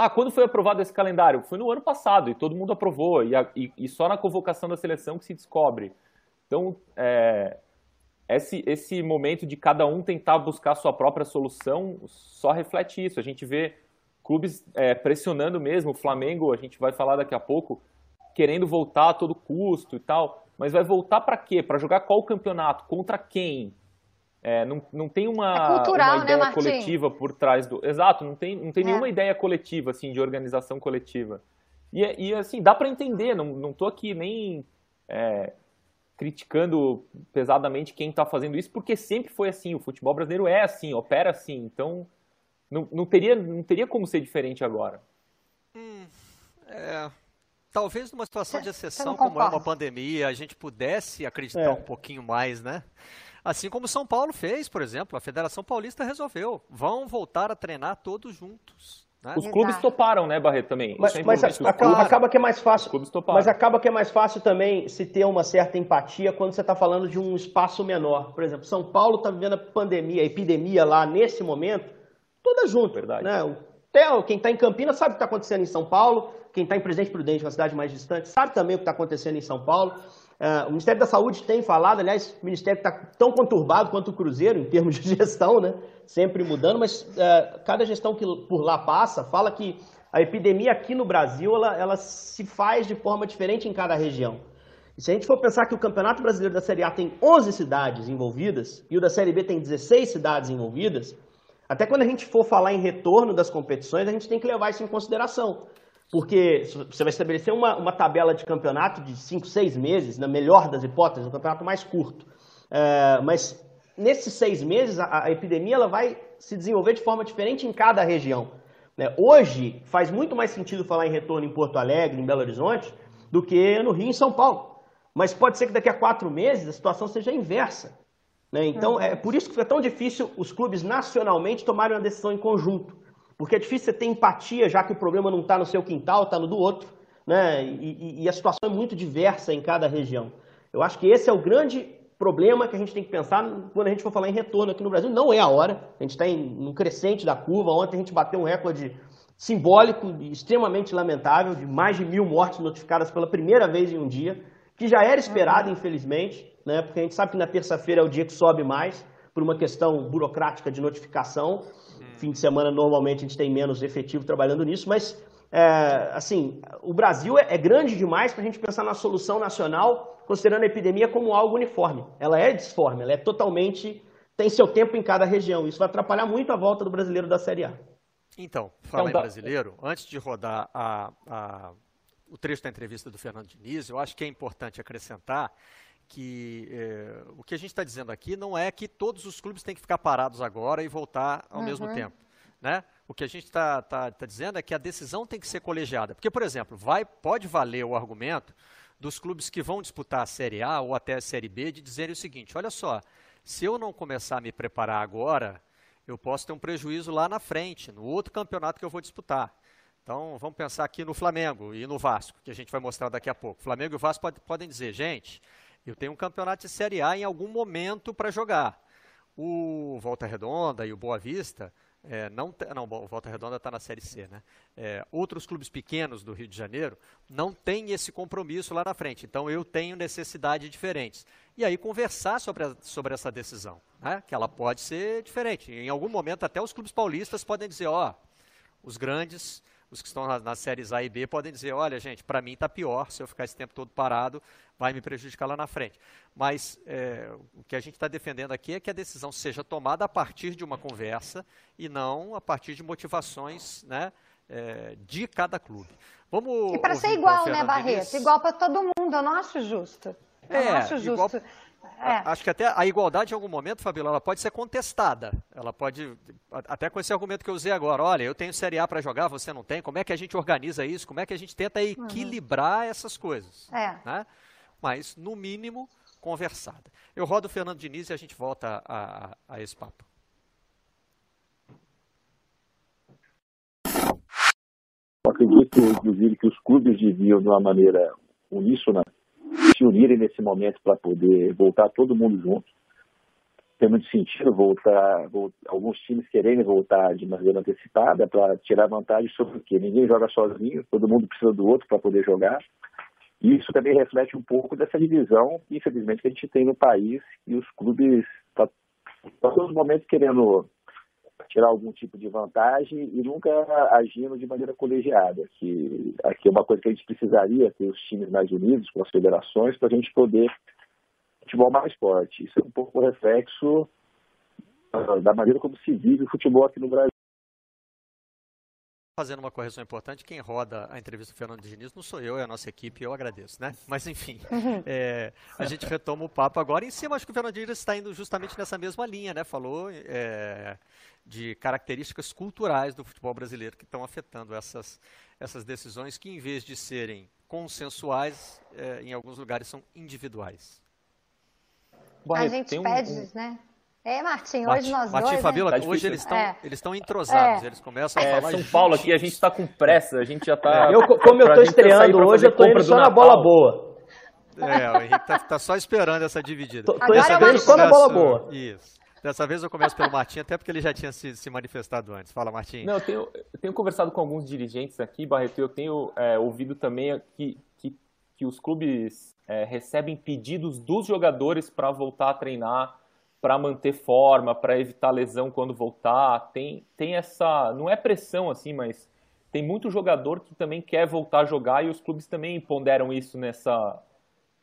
Ah, quando foi aprovado esse calendário? Foi no ano passado e todo mundo aprovou, e, a, e, e só na convocação da seleção que se descobre. Então, é, esse, esse momento de cada um tentar buscar sua própria solução só reflete isso. A gente vê clubes é, pressionando mesmo, o Flamengo, a gente vai falar daqui a pouco, querendo voltar a todo custo e tal. Mas vai voltar para quê? Para jogar qual campeonato? Contra quem? É, não, não tem uma, é cultural, uma né, ideia né, coletiva por trás do. Exato, não tem, não tem é. nenhuma ideia coletiva, assim, de organização coletiva. E, e assim, dá para entender, não, não tô aqui nem é, criticando pesadamente quem está fazendo isso, porque sempre foi assim, o futebol brasileiro é assim, opera assim, então não, não, teria, não teria como ser diferente agora. Hum, é, Talvez numa situação de exceção, como é uma pandemia, a gente pudesse acreditar é. um pouquinho mais, né? Assim como São Paulo fez, por exemplo, a Federação Paulista resolveu. Vão voltar a treinar todos juntos. Né? Os clubes toparam, né, Barreto, também. Mas, mas acaba, acaba, que é mais fácil. Mas acaba que é mais fácil também se ter uma certa empatia quando você está falando de um espaço menor. Por exemplo, São Paulo está vivendo a pandemia, a epidemia lá nesse momento, toda junto. Verdade. Né? Até quem está em Campinas sabe o que está acontecendo em São Paulo, quem está em Presidente Prudente, uma cidade mais distante, sabe também o que está acontecendo em São Paulo. Uh, o Ministério da Saúde tem falado, aliás, o Ministério está tão conturbado quanto o Cruzeiro em termos de (laughs) gestão, né? sempre mudando, mas uh, cada gestão que por lá passa fala que a epidemia aqui no Brasil ela, ela se faz de forma diferente em cada região. E se a gente for pensar que o Campeonato Brasileiro da Série A tem 11 cidades envolvidas e o da Série B tem 16 cidades envolvidas, até quando a gente for falar em retorno das competições, a gente tem que levar isso em consideração. Porque você vai estabelecer uma, uma tabela de campeonato de 5, 6 meses, na melhor das hipóteses, um campeonato mais curto. É, mas nesses seis meses, a, a, epidemia ela vai se desenvolver de forma diferente em cada região. Né? Hoje, faz muito mais sentido falar em retorno em Porto Alegre, em Belo Horizonte, do que no Rio e em São Paulo. Mas pode ser que daqui a quatro meses a situação seja inversa. Né? Então, uhum. é por isso que é tão difícil os clubes nacionalmente tomarem uma decisão em conjunto. Porque é difícil você ter empatia, já que o problema não está no seu quintal, está no do outro. Né? E, e, a situação é muito diversa em cada região. Eu acho que esse é o grande problema que a gente tem que pensar quando a gente for falar em retorno aqui no Brasil. Não é a hora, a gente está em um crescente da curva. Ontem a gente bateu um recorde simbólico e extremamente lamentável, de mais de mil mortes notificadas pela primeira vez em um dia, que já era esperado, infelizmente né? Porque a gente sabe que na terça-feira é o dia que sobe mais, por uma questão burocrática de notificação. Fim de semana, normalmente, a gente tem menos efetivo trabalhando nisso, mas, é, assim, o Brasil é, é grande demais para a gente pensar na solução nacional, considerando a epidemia como algo uniforme. Ela é disforme, ela é totalmente. tem seu tempo em cada região. Isso vai atrapalhar muito a volta do brasileiro da Série A. Então, falar então, em brasileiro, antes de rodar a, a, o trecho da entrevista do Fernando Diniz, eu acho que é importante acrescentar que é, o que a gente está dizendo aqui não é que todos os clubes têm que ficar parados agora e voltar ao uhum. mesmo tempo. Né? O que a gente está tá, tá dizendo é que a decisão tem que ser colegiada. Porque, por exemplo, vai, pode valer o argumento dos clubes que vão disputar a Série A ou até a Série B de dizerem o seguinte: olha só, se eu não começar a me preparar agora, eu posso ter um prejuízo lá na frente, no outro campeonato que eu vou disputar. Então, vamos pensar aqui no Flamengo e no Vasco, que a gente vai mostrar daqui a pouco. Flamengo e o Vasco pode, podem dizer, gente, eu tenho um campeonato de Série A em algum momento para jogar. O Volta Redonda e o Boa Vista, é, não, não, o Volta Redonda está na Série C, né? É, outros clubes pequenos do Rio de Janeiro não têm esse compromisso lá na frente. Então eu tenho necessidades diferentes. E aí conversar sobre, a, sobre essa decisão, né? Que ela pode ser diferente. Em algum momento até os clubes paulistas podem dizer, ó, os grandes os que estão nas, nas séries A e B podem dizer, olha, gente, para mim está pior, se eu ficar esse tempo todo parado, vai me prejudicar lá na frente. Mas é, o que a gente está defendendo aqui é que a decisão seja tomada a partir de uma conversa e não a partir de motivações né, é, de cada clube. Vamos e para ser igual, né, Barreto? Igual para todo mundo, eu não acho justo. Eu é, não acho justo. Igual... É. Acho que até a igualdade, em algum momento, Fabíola, ela pode ser contestada. Ela pode, até com esse argumento que eu usei agora, olha, eu tenho Série A para jogar, você não tem, como é que a gente organiza isso? Como é que a gente tenta equilibrar uhum. essas coisas? É. Né? Mas, no mínimo, conversada. Eu rodo o Fernando Diniz e a gente volta a, a, a esse papo. Eu acredito, inclusive, que os clubes deviam, de uma maneira uníssona, se unirem nesse momento para poder voltar todo mundo junto. Tem muito sentido voltar, voltar, alguns times querendo voltar de maneira antecipada para tirar vantagem sobre o quê? Ninguém joga sozinho, todo mundo precisa do outro para poder jogar. E isso também reflete um pouco dessa divisão, infelizmente, que a gente tem no país e os clubes estão tá, todos os momentos querendo tirar algum tipo de vantagem e nunca agindo de maneira colegiada. Que aqui é uma coisa que a gente precisaria ter os times mais unidos com as federações para a gente poder futebol mais forte. Isso é um pouco reflexo uh, da maneira como se vive o futebol aqui no Brasil fazendo uma correção importante, quem roda a entrevista do Fernando Diniz não sou eu, é a nossa equipe, eu agradeço, né? (laughs) Mas enfim, é, a gente retoma o papo agora em cima, acho que o Fernando Diniz está indo justamente nessa mesma linha, né? Falou é, de características culturais do futebol brasileiro que estão afetando essas, essas decisões que, em vez de serem consensuais, é, em alguns lugares são individuais. a gente pede, um... né? É, Martim, hoje nós Martim dois... e Fabiola, né? hoje eles estão é. eles estão entrosados, é. eles começam a é, falar... São Paulo aqui, a gente está com pressa, a gente já está... Eu, como eu estou estreando hoje, eu estou indo só na bola boa. É, o Henrique está tá só esperando essa dividida. Tô, tô esperando só na bola boa. Isso. Dessa vez eu começo pelo Martim, até porque ele já tinha se, se manifestado antes. Fala, Martim. Não, eu tenho, eu tenho conversado com alguns dirigentes aqui, Barreto, eu tenho é, ouvido também que, que, que os clubes é, recebem pedidos dos jogadores para voltar a treinar para manter forma, para evitar lesão quando voltar. Tem, tem essa. Não é pressão assim, mas tem muito jogador que também quer voltar a jogar e os clubes também ponderam isso nessa,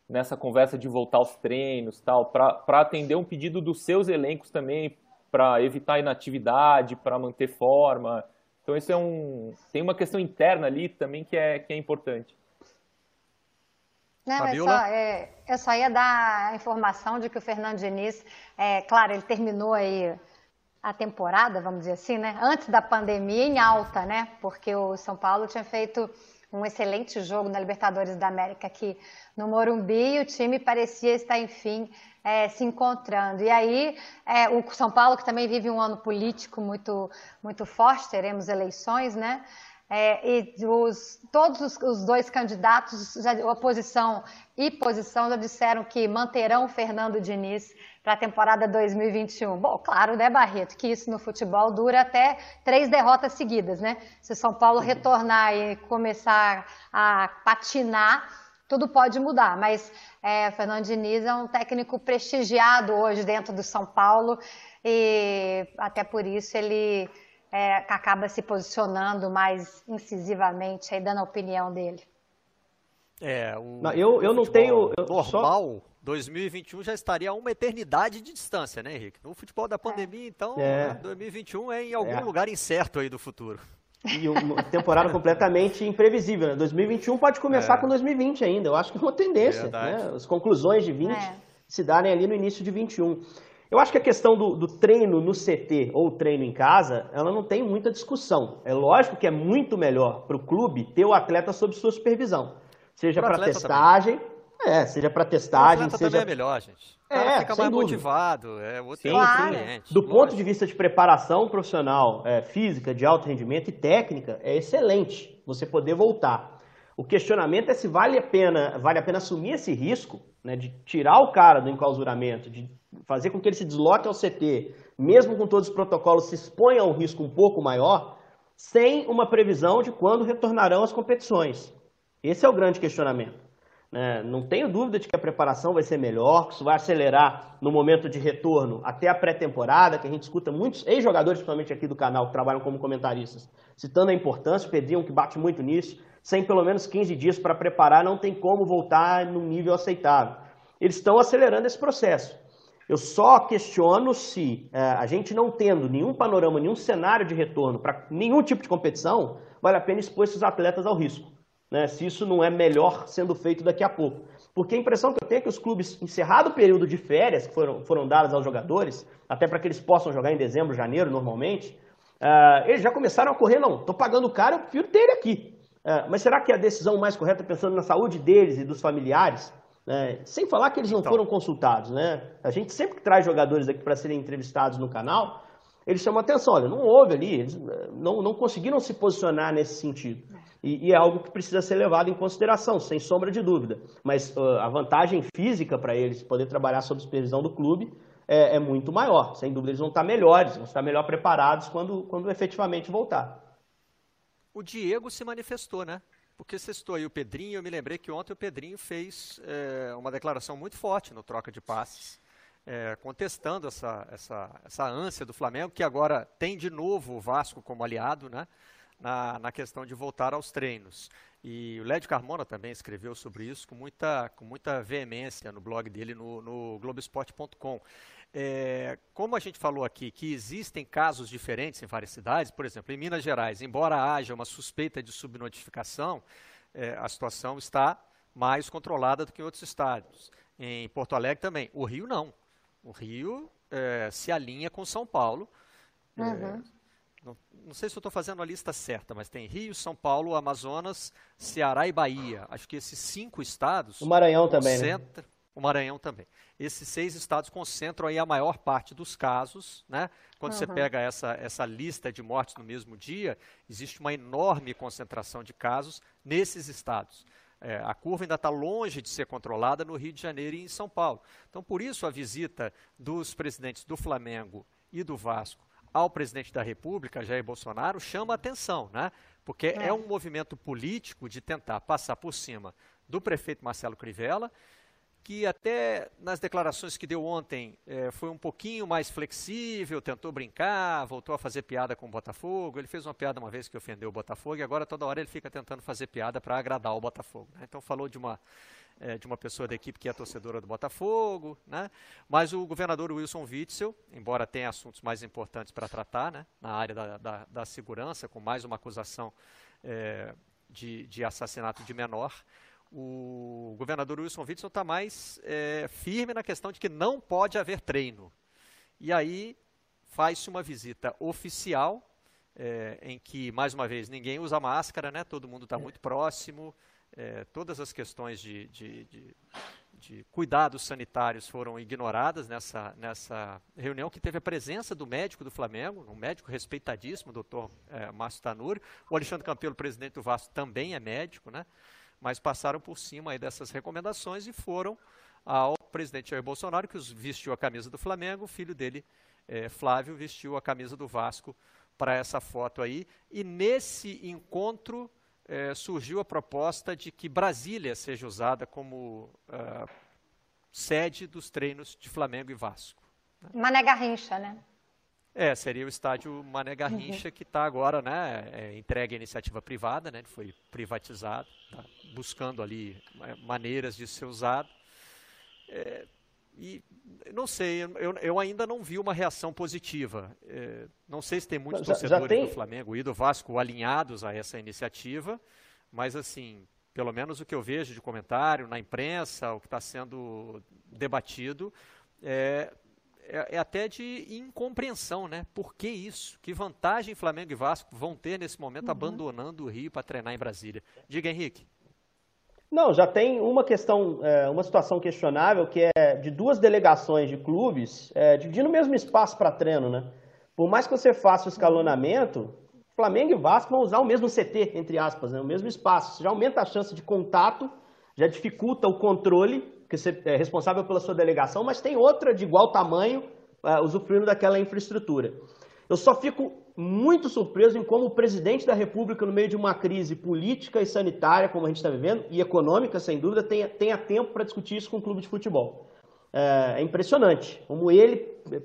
nessa conversa de voltar aos treinos tal, para atender um pedido dos seus elencos também, para evitar inatividade, para manter forma. Então isso é um. Tem uma questão interna ali também que é, que é importante. Não, é só, é, eu só ia dar a informação de que o Fernando Diniz, é, claro, ele terminou aí a temporada, vamos dizer assim, né? Antes da pandemia em alta, né? Porque o São Paulo tinha feito um excelente jogo na Libertadores da América aqui no Morumbi e o time parecia estar, enfim, é, se encontrando. E aí, é, o São Paulo, que também vive um ano político muito, muito forte, teremos eleições, né? É, e os, todos os, os, dois candidatos, já, oposição e posição, já disseram que manterão o Fernando Diniz para a temporada 2021. Bom, claro, né, Barreto, que isso no futebol dura até três derrotas seguidas, né? Se o São Paulo retornar e começar a patinar, tudo pode mudar. Mas é, Fernando Diniz é um técnico prestigiado hoje dentro do São Paulo e até por isso ele é, acaba se posicionando mais incisivamente, aí dando a opinião dele. É, o, não, eu, eu não tenho. Eu normal, só... 2021 já estaria a uma eternidade de distância, né, Henrique? No futebol da pandemia, é. então, é. 2021 é em algum é. lugar incerto aí do futuro. E uma temporada (laughs) completamente imprevisível. Né? 2021 pode começar é. com 2020 ainda. Eu acho que é uma tendência. Né? As conclusões de 20 é. se darem ali no início de 21. Eu acho que a questão do, do, treino no CT ou treino em casa, ela não tem muita discussão. É lógico que é muito melhor para o clube ter o atleta sob sua supervisão. Seja para testagem, também. é, seja para testagem, seja... também é melhor, gente. É, fica mais dúvida. motivado, é outro, Sim, claro. cliente. Do lógico. ponto de vista de preparação profissional, é, física, de alto rendimento e técnica, é excelente você poder voltar. O questionamento é se vale a pena, vale a pena assumir esse risco né, de tirar o cara do enclausuramento, de fazer com que ele se desloque ao CT, mesmo com todos os protocolos, se exponha a um risco um pouco maior, sem uma previsão de quando retornarão as competições. Esse é o grande questionamento. Né? Não tenho dúvida de que a preparação vai ser melhor, que isso vai acelerar no momento de retorno até a pré-temporada, que a gente escuta muitos ex-jogadores, principalmente aqui do canal, que trabalham como comentaristas, citando a importância, o Pedrinho que bate muito nisso, sem pelo menos 15 dias para preparar, não tem como voltar num nível aceitável. Eles estão acelerando esse processo. Eu só questiono se é, a gente não tendo nenhum panorama, nenhum cenário de retorno para nenhum tipo de competição, vale a pena expor esses atletas ao risco. Né? Se isso não é melhor sendo feito daqui a pouco. Porque a impressão que eu tenho é que os clubes, encerrado o período de férias que foram, foram dadas aos jogadores, até para que eles possam jogar em dezembro, janeiro, normalmente, uh, eles já começaram a correr, não, estou pagando caro, eu prefiro ter ele aqui. Uh, mas será que a decisão mais correta, pensando na saúde deles e dos familiares, né? Sem falar que eles não então. foram consultados, né? A gente sempre que traz jogadores aqui para serem entrevistados no canal, eles chamam atenção, olha, não houve ali, eles eh, não, não conseguiram se posicionar nesse sentido. E, e, é algo que precisa ser levado em consideração, sem sombra de dúvida. Mas uh, a vantagem física para eles poder trabalhar sob supervisão do clube é, é, muito maior. Sem dúvida, eles vão estar melhores, vão estar melhor preparados quando, quando efetivamente voltar. O Diego se manifestou, né? Porque você citou aí o Pedrinho, eu me lembrei que ontem o Pedrinho fez é, uma declaração muito forte no troca de passes, é, contestando essa, essa, essa ânsia do Flamengo, que agora tem de novo o Vasco como aliado, né? Na, na questão de voltar aos treinos. E o Lédio Carmona também escreveu sobre isso com muita, com muita veemência no blog dele no, no Globesport.com. É, como a gente falou aqui, que existem casos diferentes em várias cidades, por exemplo, em Minas Gerais, embora haja uma suspeita de subnotificação, é, a situação está mais controlada do que em outros estados. Em Porto Alegre também. O Rio não. O Rio é, se alinha com São Paulo. É, uhum. Não, não, sei se eu estou fazendo a lista certa, mas tem Rio, São Paulo, Amazonas, Ceará e Bahia. Acho que esses cinco estados. O Maranhão também, né? O Maranhão também. Esses seis estados concentram aí a maior parte dos casos, né? Quando uhum. você pega essa, essa lista de mortes no mesmo dia, existe uma enorme concentração de casos nesses estados. É, a curva ainda está longe de ser controlada no Rio de Janeiro e em São Paulo. Então, por isso, a visita dos presidentes do Flamengo e do Vasco ao presidente da República, Jair Bolsonaro, chama atenção, né? porque é. é um movimento político de tentar passar por cima do prefeito Marcelo Crivella que até nas declarações que deu ontem é, foi um pouquinho mais flexível, tentou brincar, voltou a fazer piada com o Botafogo. Ele fez uma piada uma vez que ofendeu o Botafogo e agora toda hora ele fica tentando fazer piada para agradar o Botafogo. Né? Então falou de uma, é, de uma pessoa da equipe que é torcedora do Botafogo, né? mas o governador Wilson Witzel, embora tenha assuntos mais importantes para tratar né? na área da, da, da, segurança, com mais uma acusação é, de, de assassinato de menor, o governador Wilson Witzel está mais é, firme na questão de que não pode haver treino. E aí faz-se uma visita oficial, é, em que, mais uma vez, ninguém usa máscara, né? todo mundo está muito próximo, é, todas as questões de, de, de, de, cuidados sanitários foram ignoradas nessa, nessa reunião, que teve a presença do médico do Flamengo, um médico respeitadíssimo, o doutor é, Márcio Tanuri. O Alexandre Campelo, presidente do Vasco, também é médico, né? Mas passaram por cima aí dessas recomendações e foram ao presidente Jair Bolsonaro, que vestiu a camisa do Flamengo, o filho dele, é, Flávio, vestiu a camisa do Vasco para essa foto aí. E nesse encontro é, surgiu a proposta de que Brasília seja usada como uh, sede dos treinos de Flamengo e Vasco. Né? Mané Garrincha, né? É, seria o estádio Mané Garrincha, uhum. que está agora né, é, entregue à iniciativa privada, né, foi privatizado, tá buscando ali é, maneiras de ser usado. É, e não sei, eu, eu, ainda não vi uma reação positiva. É, não sei se tem muitos já, torcedores já tem... do Flamengo e do Vasco alinhados a essa iniciativa, mas assim, pelo menos o que eu vejo de comentário na imprensa, o que está sendo debatido, é, é, é, até de incompreensão, né? Por que isso? Que vantagem Flamengo e Vasco vão ter nesse momento uhum. abandonando o Rio para treinar em Brasília? Diga, Henrique. Não, já tem uma questão, é, uma situação questionável que é de duas delegações de clubes é, dividindo o mesmo espaço para treino, né? Por mais que você faça o escalonamento, Flamengo e Vasco vão usar o mesmo CT, entre aspas, né? o mesmo espaço. Isso já aumenta a chance de contato, já dificulta o controle que é responsável pela sua delegação, mas tem outra de igual tamanho uh, usufruindo daquela infraestrutura. Eu só fico muito surpreso em como o presidente da República, no meio de uma crise política e sanitária, como a gente está vivendo, e econômica, sem dúvida, tenha, tenha tempo para discutir isso com o clube de futebol. É, é impressionante como ele,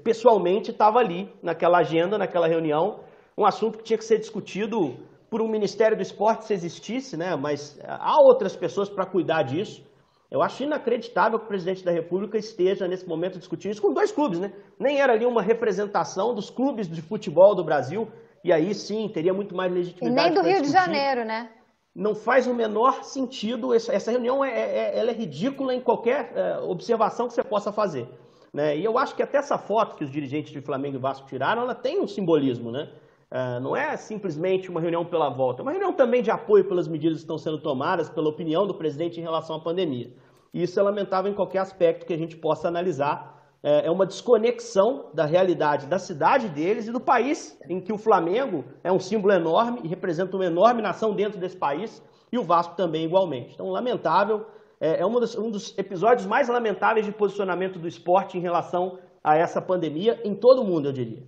pessoalmente, estava ali, naquela agenda, naquela reunião, um assunto que tinha que ser discutido por um Ministério do Esporte se existisse, né? mas há outras pessoas para cuidar disso. Eu acho inacreditável que o presidente da República esteja nesse momento discutindo isso com dois clubes, né? Nem era ali uma representação dos clubes de futebol do Brasil, e aí sim teria muito mais legitimidade. E nem do Rio discutir. de Janeiro, né? Não faz o menor sentido, essa reunião é, é, ela é ridícula em qualquer é, observação que você possa fazer. Né? E eu acho que até essa foto que os dirigentes de Flamengo e Vasco tiraram, ela tem um simbolismo, né? Uh, não é simplesmente uma reunião pela volta, é uma reunião também de apoio pelas medidas que estão sendo tomadas, pela opinião do presidente em relação à pandemia. E isso é lamentável em qualquer aspecto que a gente possa analisar. É, é uma desconexão da realidade da cidade deles e do país, em que o Flamengo é um símbolo enorme e representa uma enorme nação dentro desse país, e o Vasco também igualmente. Então, lamentável, é, é um dos, um dos episódios mais lamentáveis de posicionamento do esporte em relação a essa pandemia em todo o mundo, eu diria.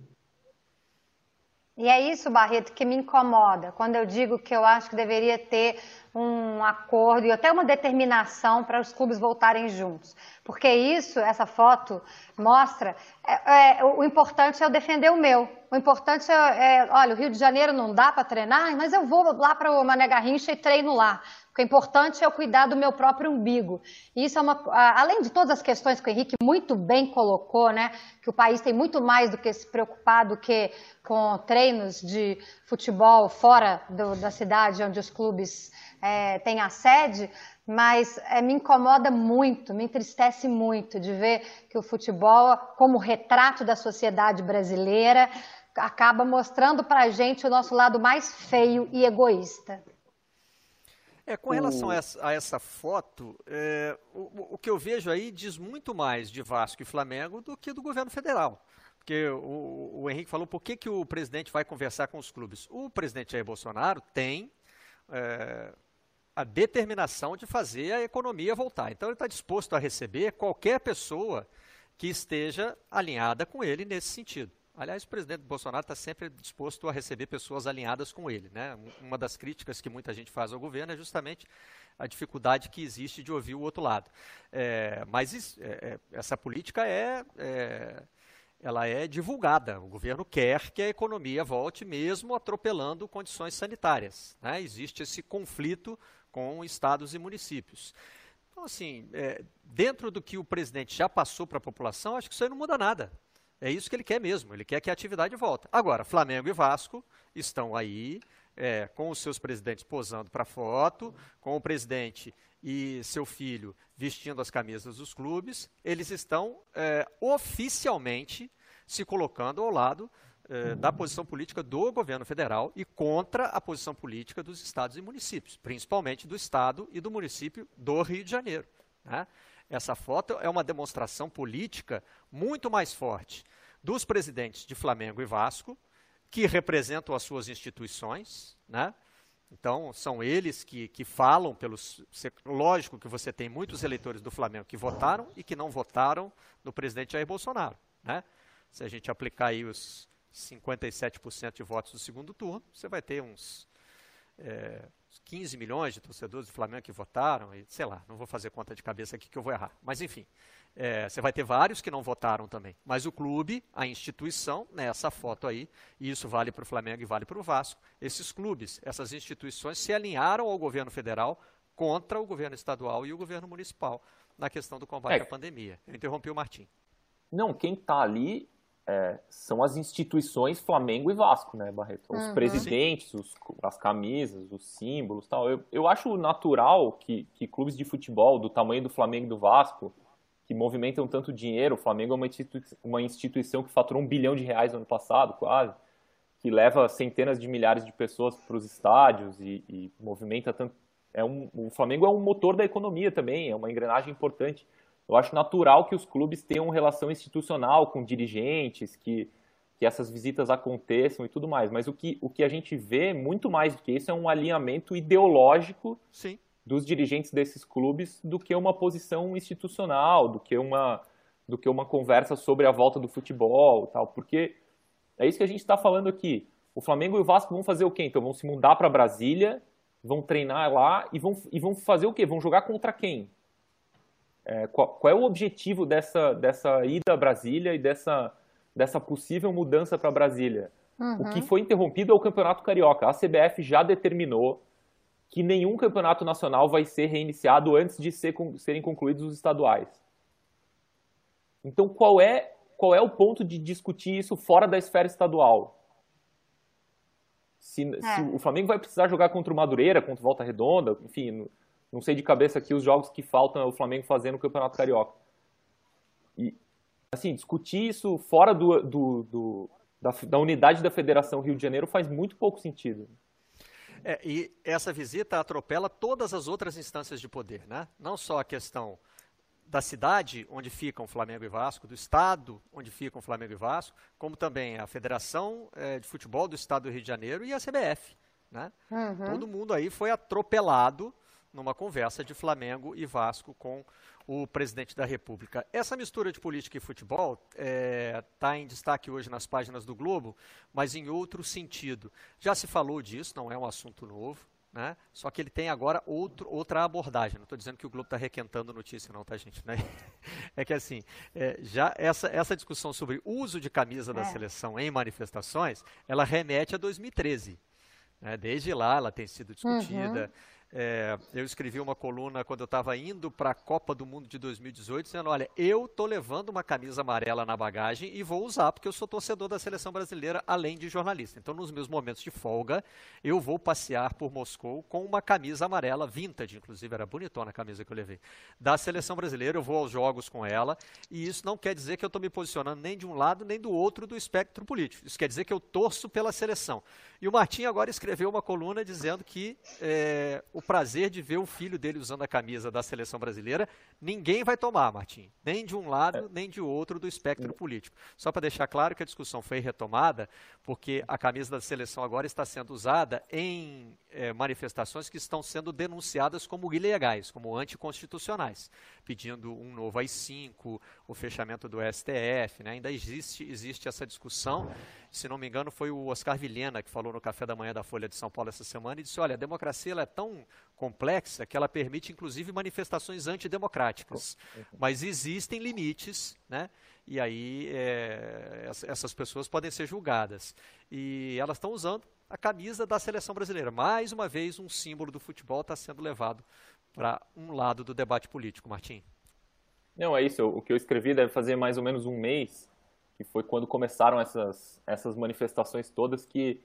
E é isso, Barreto, que me incomoda quando eu digo que eu acho que deveria ter um acordo e até uma determinação para os clubes voltarem juntos. Porque isso, essa foto, mostra. É, é, o importante é eu defender o meu. O importante é, é olha, o Rio de Janeiro não dá para treinar, mas eu vou lá para o Mané Garrincha e treino lá. O importante é eu cuidar do meu próprio umbigo. E isso é uma. Além de todas as questões que o Henrique muito bem colocou, né? Que o país tem muito mais do que se preocupar do que com treinos de futebol fora do, da cidade onde os clubes é, têm a sede, mas é, me incomoda muito, me entristece muito de ver que o futebol, como retrato da sociedade brasileira, acaba mostrando para a gente o nosso lado mais feio e egoísta. É, com relação a essa, a essa foto, é, o, o, que eu vejo aí diz muito mais de Vasco e Flamengo do que do governo federal. Porque o, o Henrique falou por que, que o presidente vai conversar com os clubes. O presidente Jair Bolsonaro tem é, a determinação de fazer a economia voltar. Então ele está disposto a receber qualquer pessoa que esteja alinhada com ele nesse sentido. Aliás, o presidente Bolsonaro está sempre disposto a receber pessoas alinhadas com ele. Né? Uma das críticas que muita gente faz ao governo é justamente a dificuldade que existe de ouvir o outro lado. É, mas isso, é, é, essa política é, é, ela é divulgada. O governo quer que a economia volte, mesmo atropelando condições sanitárias. Né? Existe esse conflito com estados e municípios. Então, assim, é, dentro do que o presidente já passou para a população, acho que isso aí não muda nada. É isso que ele quer mesmo, ele quer que a atividade volte. Agora, Flamengo e Vasco estão aí, é, com os seus presidentes posando para foto, com o presidente e seu filho vestindo as camisas dos clubes, eles estão é, oficialmente se colocando ao lado é, da posição política do governo federal e contra a posição política dos estados e municípios, principalmente do estado e do município do Rio de Janeiro. Né? Essa foto é uma demonstração política muito mais forte dos presidentes de Flamengo e Vasco, que representam as suas instituições, né? Então, são eles que, que falam pelos. Lógico que você tem muitos eleitores do Flamengo que votaram e que não votaram no presidente Jair Bolsonaro. Né? Se a gente aplicar aí os 57% de votos do segundo turno, você vai ter uns é, 15 milhões de torcedores do Flamengo que votaram, e sei lá, não vou fazer conta de cabeça aqui que eu vou errar. Mas enfim, é, você vai ter vários que não votaram também. Mas o clube, a instituição, nessa foto aí, e isso vale para o Flamengo e vale para o Vasco, esses clubes, essas instituições se alinharam ao governo federal contra o governo estadual e o governo municipal na questão do combate é. à pandemia. Eu interrompi o Martim. Não, quem está ali é, são as instituições Flamengo e Vasco, né, Barreto? Os uhum. presidentes, os, as camisas, os símbolos tal. Eu, eu acho natural que, que clubes de futebol do tamanho do Flamengo e do Vasco, que movimentam tanto dinheiro, o Flamengo é uma, institui uma instituição que faturou um bilhão de reais no ano passado, quase, que leva centenas de milhares de pessoas para os estádios e, e movimenta tanto. É um, o Flamengo é um motor da economia também, é uma engrenagem importante eu acho natural que os clubes tenham relação institucional com dirigentes, que, que essas visitas aconteçam e tudo mais. Mas o que, o que a gente vê, muito mais do que isso, é um alinhamento ideológico Sim. dos dirigentes desses clubes do que uma posição institucional, do que uma, do que uma conversa sobre a volta do futebol tal. Porque é isso que a gente está falando aqui. O Flamengo e o Vasco vão fazer o quê? Então vão se mudar para Brasília, vão treinar lá e vão, e vão fazer o quê? Vão jogar contra quem? É, qual, qual, é o objetivo dessa, dessa ida a Brasília e dessa, dessa possível mudança para Brasília? Uhum. O que foi interrompido é o Campeonato Carioca. A CBF já determinou que nenhum campeonato nacional vai ser reiniciado antes de ser, serem concluídos os estaduais. Então, qual é, qual é o ponto de discutir isso fora da esfera estadual? Se, é. se, o Flamengo vai precisar jogar contra o Madureira, contra o Volta Redonda, enfim, não sei de cabeça aqui os jogos que faltam o Flamengo fazer no Campeonato Carioca. E, assim, discutir isso fora do, do, do da, da, unidade da Federação Rio de Janeiro faz muito pouco sentido. É, e essa visita atropela todas as outras instâncias de poder, né? Não só a questão da cidade onde ficam Flamengo e Vasco, do estado onde ficam Flamengo e Vasco, como também a Federação é, de Futebol do Estado do Rio de Janeiro e a CBF. Né? Uhum. Todo mundo aí foi atropelado numa conversa de Flamengo e Vasco com o presidente da República. Essa mistura de política e futebol está é, tá em destaque hoje nas páginas do Globo, mas em outro sentido. Já se falou disso, não é um assunto novo. Né? Só que ele tem agora outro, outra abordagem. Não estou dizendo que o Globo está requentando notícia, não, tá, gente? (laughs) Né? É que assim, é, já essa, essa discussão sobre uso de camisa é. da seleção em manifestações, ela remete a 2013. Né? Desde lá ela tem sido discutida. Uhum. É, eu escrevi uma coluna quando eu estava indo para a Copa do Mundo de 2018, dizendo: olha, eu estou levando uma camisa amarela na bagagem e vou usar, porque eu sou torcedor da seleção brasileira, além de jornalista. Então, nos meus momentos de folga, eu vou passear por Moscou com uma camisa amarela, vintage, inclusive, era bonitona a camisa que eu levei, da seleção brasileira. Eu vou aos jogos com ela, e isso não quer dizer que eu estou me posicionando nem de um lado nem do outro do espectro político. Isso quer dizer que eu torço pela seleção. E o Martim agora escreveu uma coluna dizendo que é, o prazer de ver o filho dele usando a camisa da seleção brasileira, ninguém vai tomar, Martim. Nem de um lado, é. nem de outro do espectro político. Só para deixar claro que a discussão foi retomada, porque a camisa da seleção agora está sendo usada em é, manifestações que estão sendo denunciadas como ilegais, como anticonstitucionais, pedindo um novo AI-5, o fechamento do STF. Né? Ainda existe, existe essa discussão se não me engano, foi o Oscar Vilhena que falou no café da manhã da Folha de São Paulo essa semana e disse: olha, a democracia é tão complexa que ela permite, inclusive, manifestações antidemocráticas. Mas existem limites, né? E aí é, essas pessoas podem ser julgadas. E elas estão usando a camisa da seleção brasileira. Mais uma vez, um símbolo do futebol está sendo levado para um lado do debate político, Martim. Não, é isso. O que eu escrevi deve fazer mais ou menos um mês que foi quando começaram essas, essas manifestações todas que,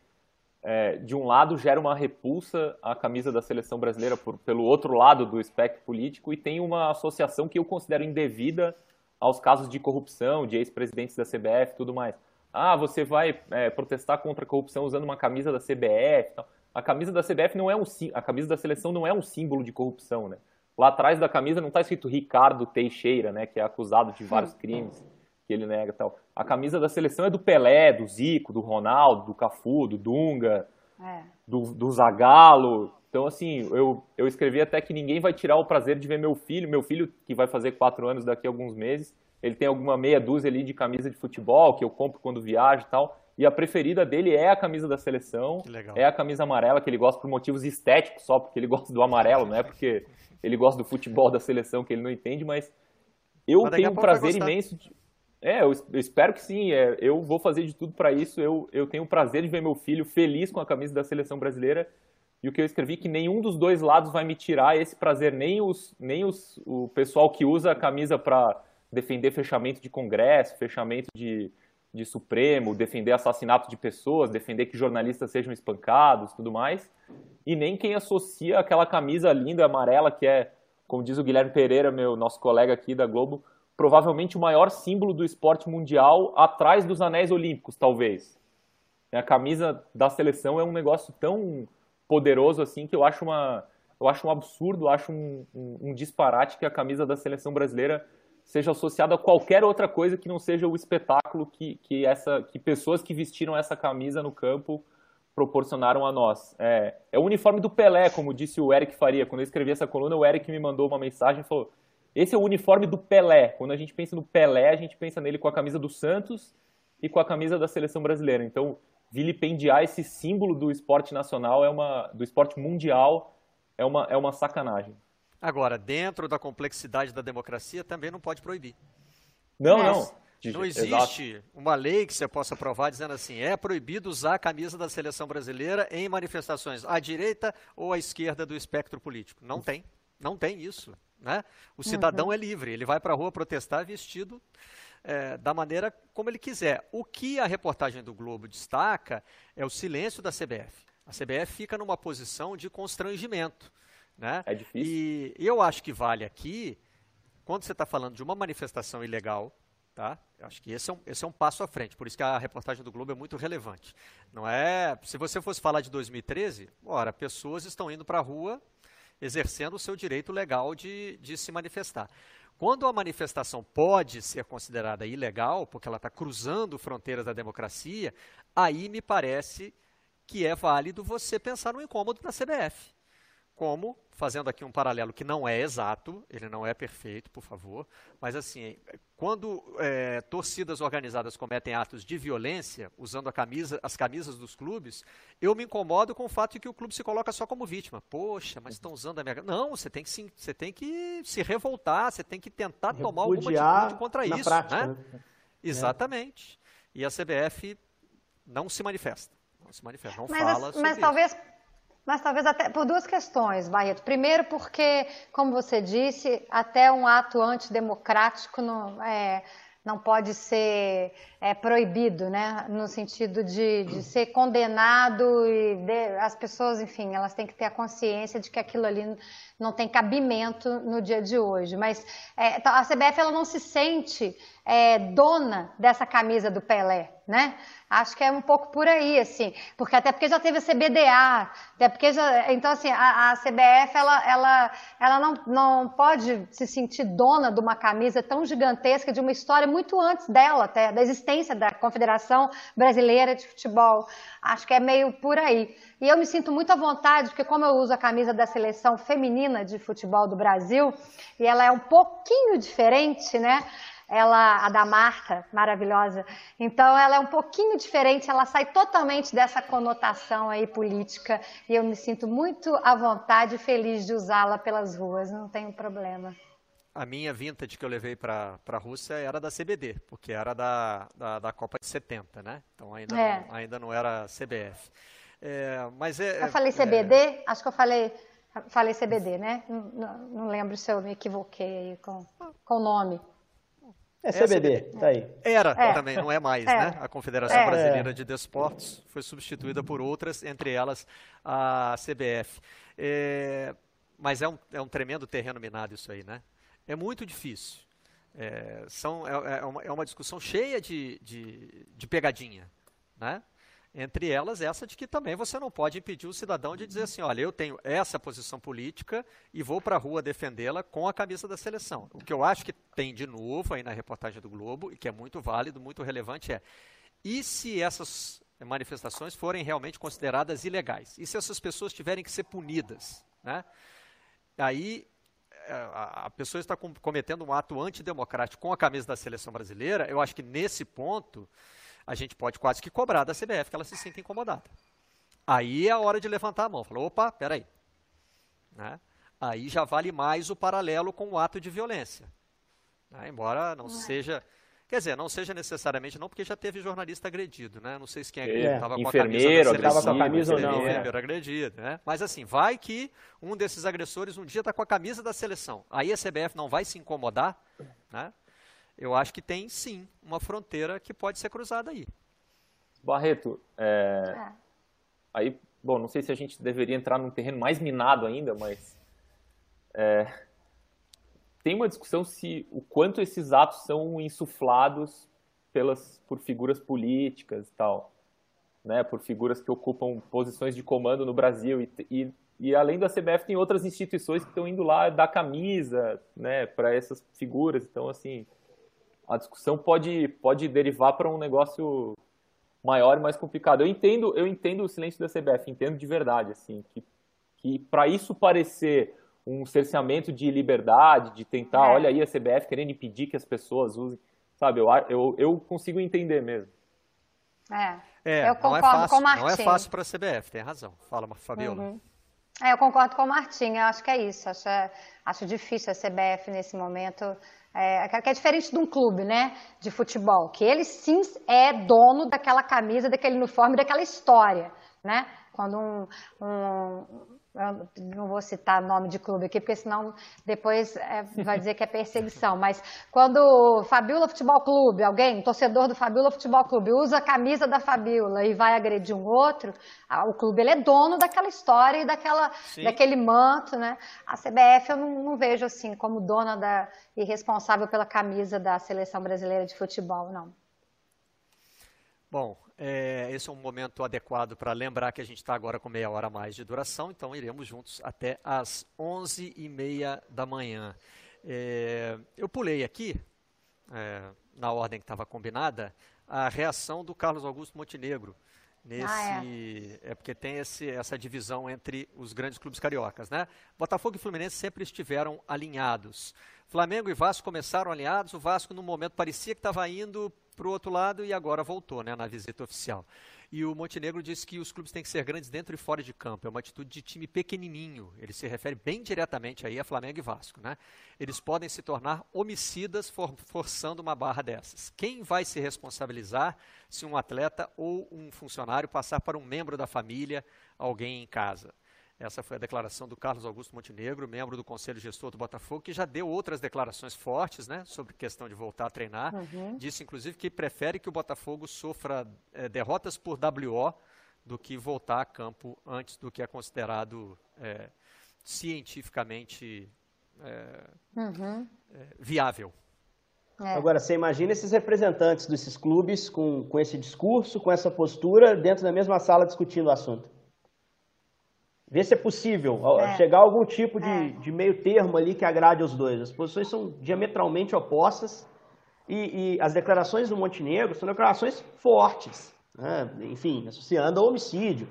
é, de um lado, gera uma repulsa à camisa da seleção brasileira por, pelo outro lado do espectro político e tem uma associação que eu considero indevida aos casos de corrupção, de ex-presidentes da CBF e tudo mais. Ah, você vai é, protestar contra a corrupção usando uma camisa da CBF. Tal. A camisa da CBF não é um a camisa da seleção não é um símbolo de corrupção, né? Lá atrás da camisa não está escrito Ricardo Teixeira, né, que é acusado de vários crimes que ele nega tal. A camisa da seleção é do Pelé, do Zico, do Ronaldo, do Cafu, do Dunga, é. do, do Zagallo. Então, assim, eu, eu escrevi até que ninguém vai tirar o prazer de ver meu filho. Meu filho, que vai fazer quatro anos daqui a alguns meses, ele tem alguma meia dúzia ali de camisa de futebol que eu compro quando viajo e tal. E a preferida dele é a camisa da seleção, é a camisa amarela, que ele gosta por motivos estéticos, só porque ele (laughs) gosta do amarelo, não é porque ele gosta do futebol da seleção que ele não entende, mas eu mas tenho um prazer imenso de... É, eu, espero que sim. É, eu vou fazer de tudo para isso. Eu, eu tenho o prazer de ver meu filho feliz com a camisa da seleção brasileira. E o que eu escrevi é que nenhum dos dois lados vai me tirar esse prazer, nem, os, nem os, o pessoal que usa a camisa para defender fechamento de Congresso, fechamento de, de Supremo, defender assassinato de pessoas, defender que jornalistas sejam espancados, tudo mais. E nem quem associa aquela camisa linda amarela que é, como diz o Guilherme Pereira, meu nosso colega aqui da Globo, provavelmente o maior símbolo do esporte mundial, atrás dos anéis olímpicos, talvez. A camisa da seleção é um negócio tão poderoso assim que eu acho uma eu acho um absurdo, acho um, um, um, disparate que a camisa da seleção brasileira seja associada a qualquer outra coisa que não seja o espetáculo que, que, essa, que pessoas que vestiram essa camisa no campo proporcionaram a nós. É, é o uniforme do Pelé, como disse o Eric Faria. Quando eu escrevi essa coluna, o Eric me mandou uma mensagem e falou: esse é o uniforme do Pelé. Quando a gente pensa no Pelé, a gente pensa nele com a camisa do Santos e com a camisa da seleção brasileira. Então, vilipendiar esse símbolo do esporte nacional, é uma, do esporte mundial, é uma, é uma sacanagem. Agora, dentro da complexidade da democracia, também não pode proibir. Não, não. Não existe Exato. uma lei que você possa aprovar dizendo assim: é proibido usar a camisa da seleção brasileira em manifestações à direita ou à esquerda do espectro político. Não tem. Não tem isso. Né? O cidadão uhum. é livre, ele vai para a rua protestar vestido é, da maneira como ele quiser. O que a reportagem do Globo destaca é o silêncio da CBF. A CBF fica numa posição de constrangimento. Né? É difícil. E, eu acho que vale aqui, quando você está falando de uma manifestação ilegal, Tá? Eu acho que esse é, um, esse é um passo à frente, por isso que a reportagem do Globo é muito relevante. Não é, se você fosse falar de 2013, ora, pessoas estão indo para a rua exercendo o seu direito legal de, de se manifestar. Quando a manifestação pode ser considerada ilegal, porque ela está cruzando fronteiras da democracia, aí me parece que é válido você pensar no incômodo da CBF como, fazendo aqui um paralelo que não é exato, ele não é perfeito, por favor, mas assim, quando é, torcidas organizadas cometem atos de violência, usando camisa, as camisas dos clubes, eu me incomodo com o fato de que o clube se coloca só como vítima. Poxa, mas estão usando a minha... Não, você tem que se, você tem que se revoltar, você tem que tentar Repudiar tomar alguma atitude contra isso. Prática, né? né? Exatamente. E a CBF não se manifesta. Não se manifesta, não mas, fala Mas talvez mas talvez até por duas questões, Barreto. Primeiro, porque, como você disse, até um ato antidemocrático não, é, não pode ser é, proibido, né? No sentido de, de ser condenado e de, as pessoas, enfim, elas têm que ter a consciência de que aquilo ali não tem cabimento no dia de hoje. Mas é, a CBF ela não se sente é, dona dessa camisa do Pelé, né? Acho que é um pouco por aí, assim, porque até porque já teve a CBDA, até porque já, então assim, a, a CBF ela, ela, ela não, não pode se sentir dona de uma camisa tão gigantesca de uma história muito antes dela, até da existência da Confederação Brasileira de Futebol. Acho que é meio por aí. E eu me sinto muito à vontade, porque como eu uso a camisa da seleção feminina de futebol do Brasil, e ela é um pouquinho diferente, né? ela, a da Marta, maravilhosa. Então ela é um pouquinho diferente, ela sai totalmente dessa conotação aí política e eu me sinto muito à vontade e feliz de usá-la pelas ruas, não tenho problema. A minha vintage que eu levei para a Rússia era da CBD, porque era da, da, da, Copa de 70, né? Então ainda, é. não, ainda não era CBF. É, mas é, eu falei CBD? É... Acho que eu falei, falei CBD, né? Não, não, lembro se eu me equivoquei com, com o nome. É CBD, tá aí. Era é. também, não é mais, é. né? A Confederação é. Brasileira de Desportos foi substituída por outras, entre elas a CBF. É, mas é um, é um tremendo terreno minado isso aí, né? É muito difícil. É, são, é, é, uma, é uma discussão cheia de, de, de pegadinha, né? Entre elas, essa de que também você não pode impedir o cidadão de dizer assim: olha, eu tenho essa posição política e vou para a rua defendê-la com a camisa da seleção. O que eu acho que tem de novo aí na reportagem do Globo, e que é muito válido, muito relevante, é: e se essas manifestações forem realmente consideradas ilegais? E se essas pessoas tiverem que ser punidas? Né? Aí é, a pessoa está cometendo um ato antidemocrático com a camisa da seleção brasileira, eu acho que nesse ponto a gente pode quase que cobrar da CBF que ela se sinta incomodada. Aí é a hora de levantar a mão. Falou, opa, peraí. Né? Aí já vale mais o paralelo com o ato de violência. Né? Embora não é. seja... Quer dizer, não seja necessariamente não, porque já teve jornalista agredido, né? Não sei se quem estava é, com a camisa estava com a camisa ou não, é. agredido, né? Mas assim, vai que um desses agressores um dia está com a camisa da seleção. Aí a CBF não vai se incomodar, né? Eu acho que tem sim uma fronteira que pode ser cruzada aí. Barreto, é... É. aí, bom, não sei se a gente deveria entrar num terreno mais minado ainda, mas é... tem uma discussão se o quanto esses atos são insuflados pelas por figuras políticas e tal, né, por figuras que ocupam posições de comando no Brasil e, e e além da CBF tem outras instituições que estão indo lá dar camisa, né, para essas figuras. Então assim, a discussão pode, pode derivar para um negócio maior e mais complicado. Eu entendo, eu entendo o silêncio da CBF, entendo de verdade, assim, que, que para isso parecer um cerceamento de liberdade, de tentar, é. olha aí a CBF querendo impedir que as pessoas usem, sabe, eu, eu, eu consigo entender mesmo. É. É, eu concordo é fácil, com o Martim. Não é fácil para a CBF, tem razão. Fala, Fabiola. Uhum. É, eu concordo com o Martim, eu acho que é isso. Acho, acho difícil a CBF nesse momento. É, que é diferente de um clube, né, de futebol, que ele sim é dono daquela camisa, daquele uniforme, daquela história, né? Quando um, um eu não vou citar nome de clube aqui, porque senão depois é, vai dizer que é perseguição. Mas quando o Fabiola Futebol Clube, alguém, um torcedor do Fabiola Futebol Clube, usa a camisa da Fabiola e vai agredir um outro, o clube ele é dono daquela história e daquela, daquele manto, né? A CBF eu não, não, vejo assim como dona da, e responsável pela camisa da seleção brasileira de futebol, não. Bom, é, esse é um momento adequado para lembrar que a gente está agora com meia hora a mais de duração, então iremos juntos até às 11h30 da manhã. É, eu pulei aqui, é, na ordem que estava combinada, a reação do Carlos Augusto Montenegro. Nesse, ah, é. é. porque tem esse, essa divisão entre os grandes clubes cariocas, né? Botafogo e Fluminense sempre estiveram alinhados. Flamengo e Vasco começaram alinhados. O Vasco, no momento, parecia que estava indo para o outro lado e agora voltou né, na visita oficial. E o Montenegro disse que os clubes têm que ser grandes dentro e fora de campo. É uma atitude de time pequenininho. Ele se refere bem diretamente aí a Flamengo e Vasco. Né? Eles podem se tornar homicidas for, forçando uma barra dessas. Quem vai se responsabilizar se um atleta ou um funcionário passar para um membro da família, alguém em casa? Essa foi a declaração do Carlos Augusto Montenegro, membro do Conselho Gestor do Botafogo, que já deu outras declarações fortes né, sobre questão de voltar a treinar. Uhum. Disse, inclusive, que prefere que o Botafogo sofra é, derrotas por WO do que voltar a campo antes do que é considerado é, cientificamente é, uhum. viável. É. Agora, você imagina esses representantes desses clubes com, com esse discurso, com essa postura, dentro da mesma sala discutindo o assunto. Ver se é possível é. chegar a algum tipo de, é. de, meio termo ali que agrade os dois. As posições são diametralmente opostas e, e as declarações do Montenegro são declarações fortes, né? enfim, associando ao homicídio.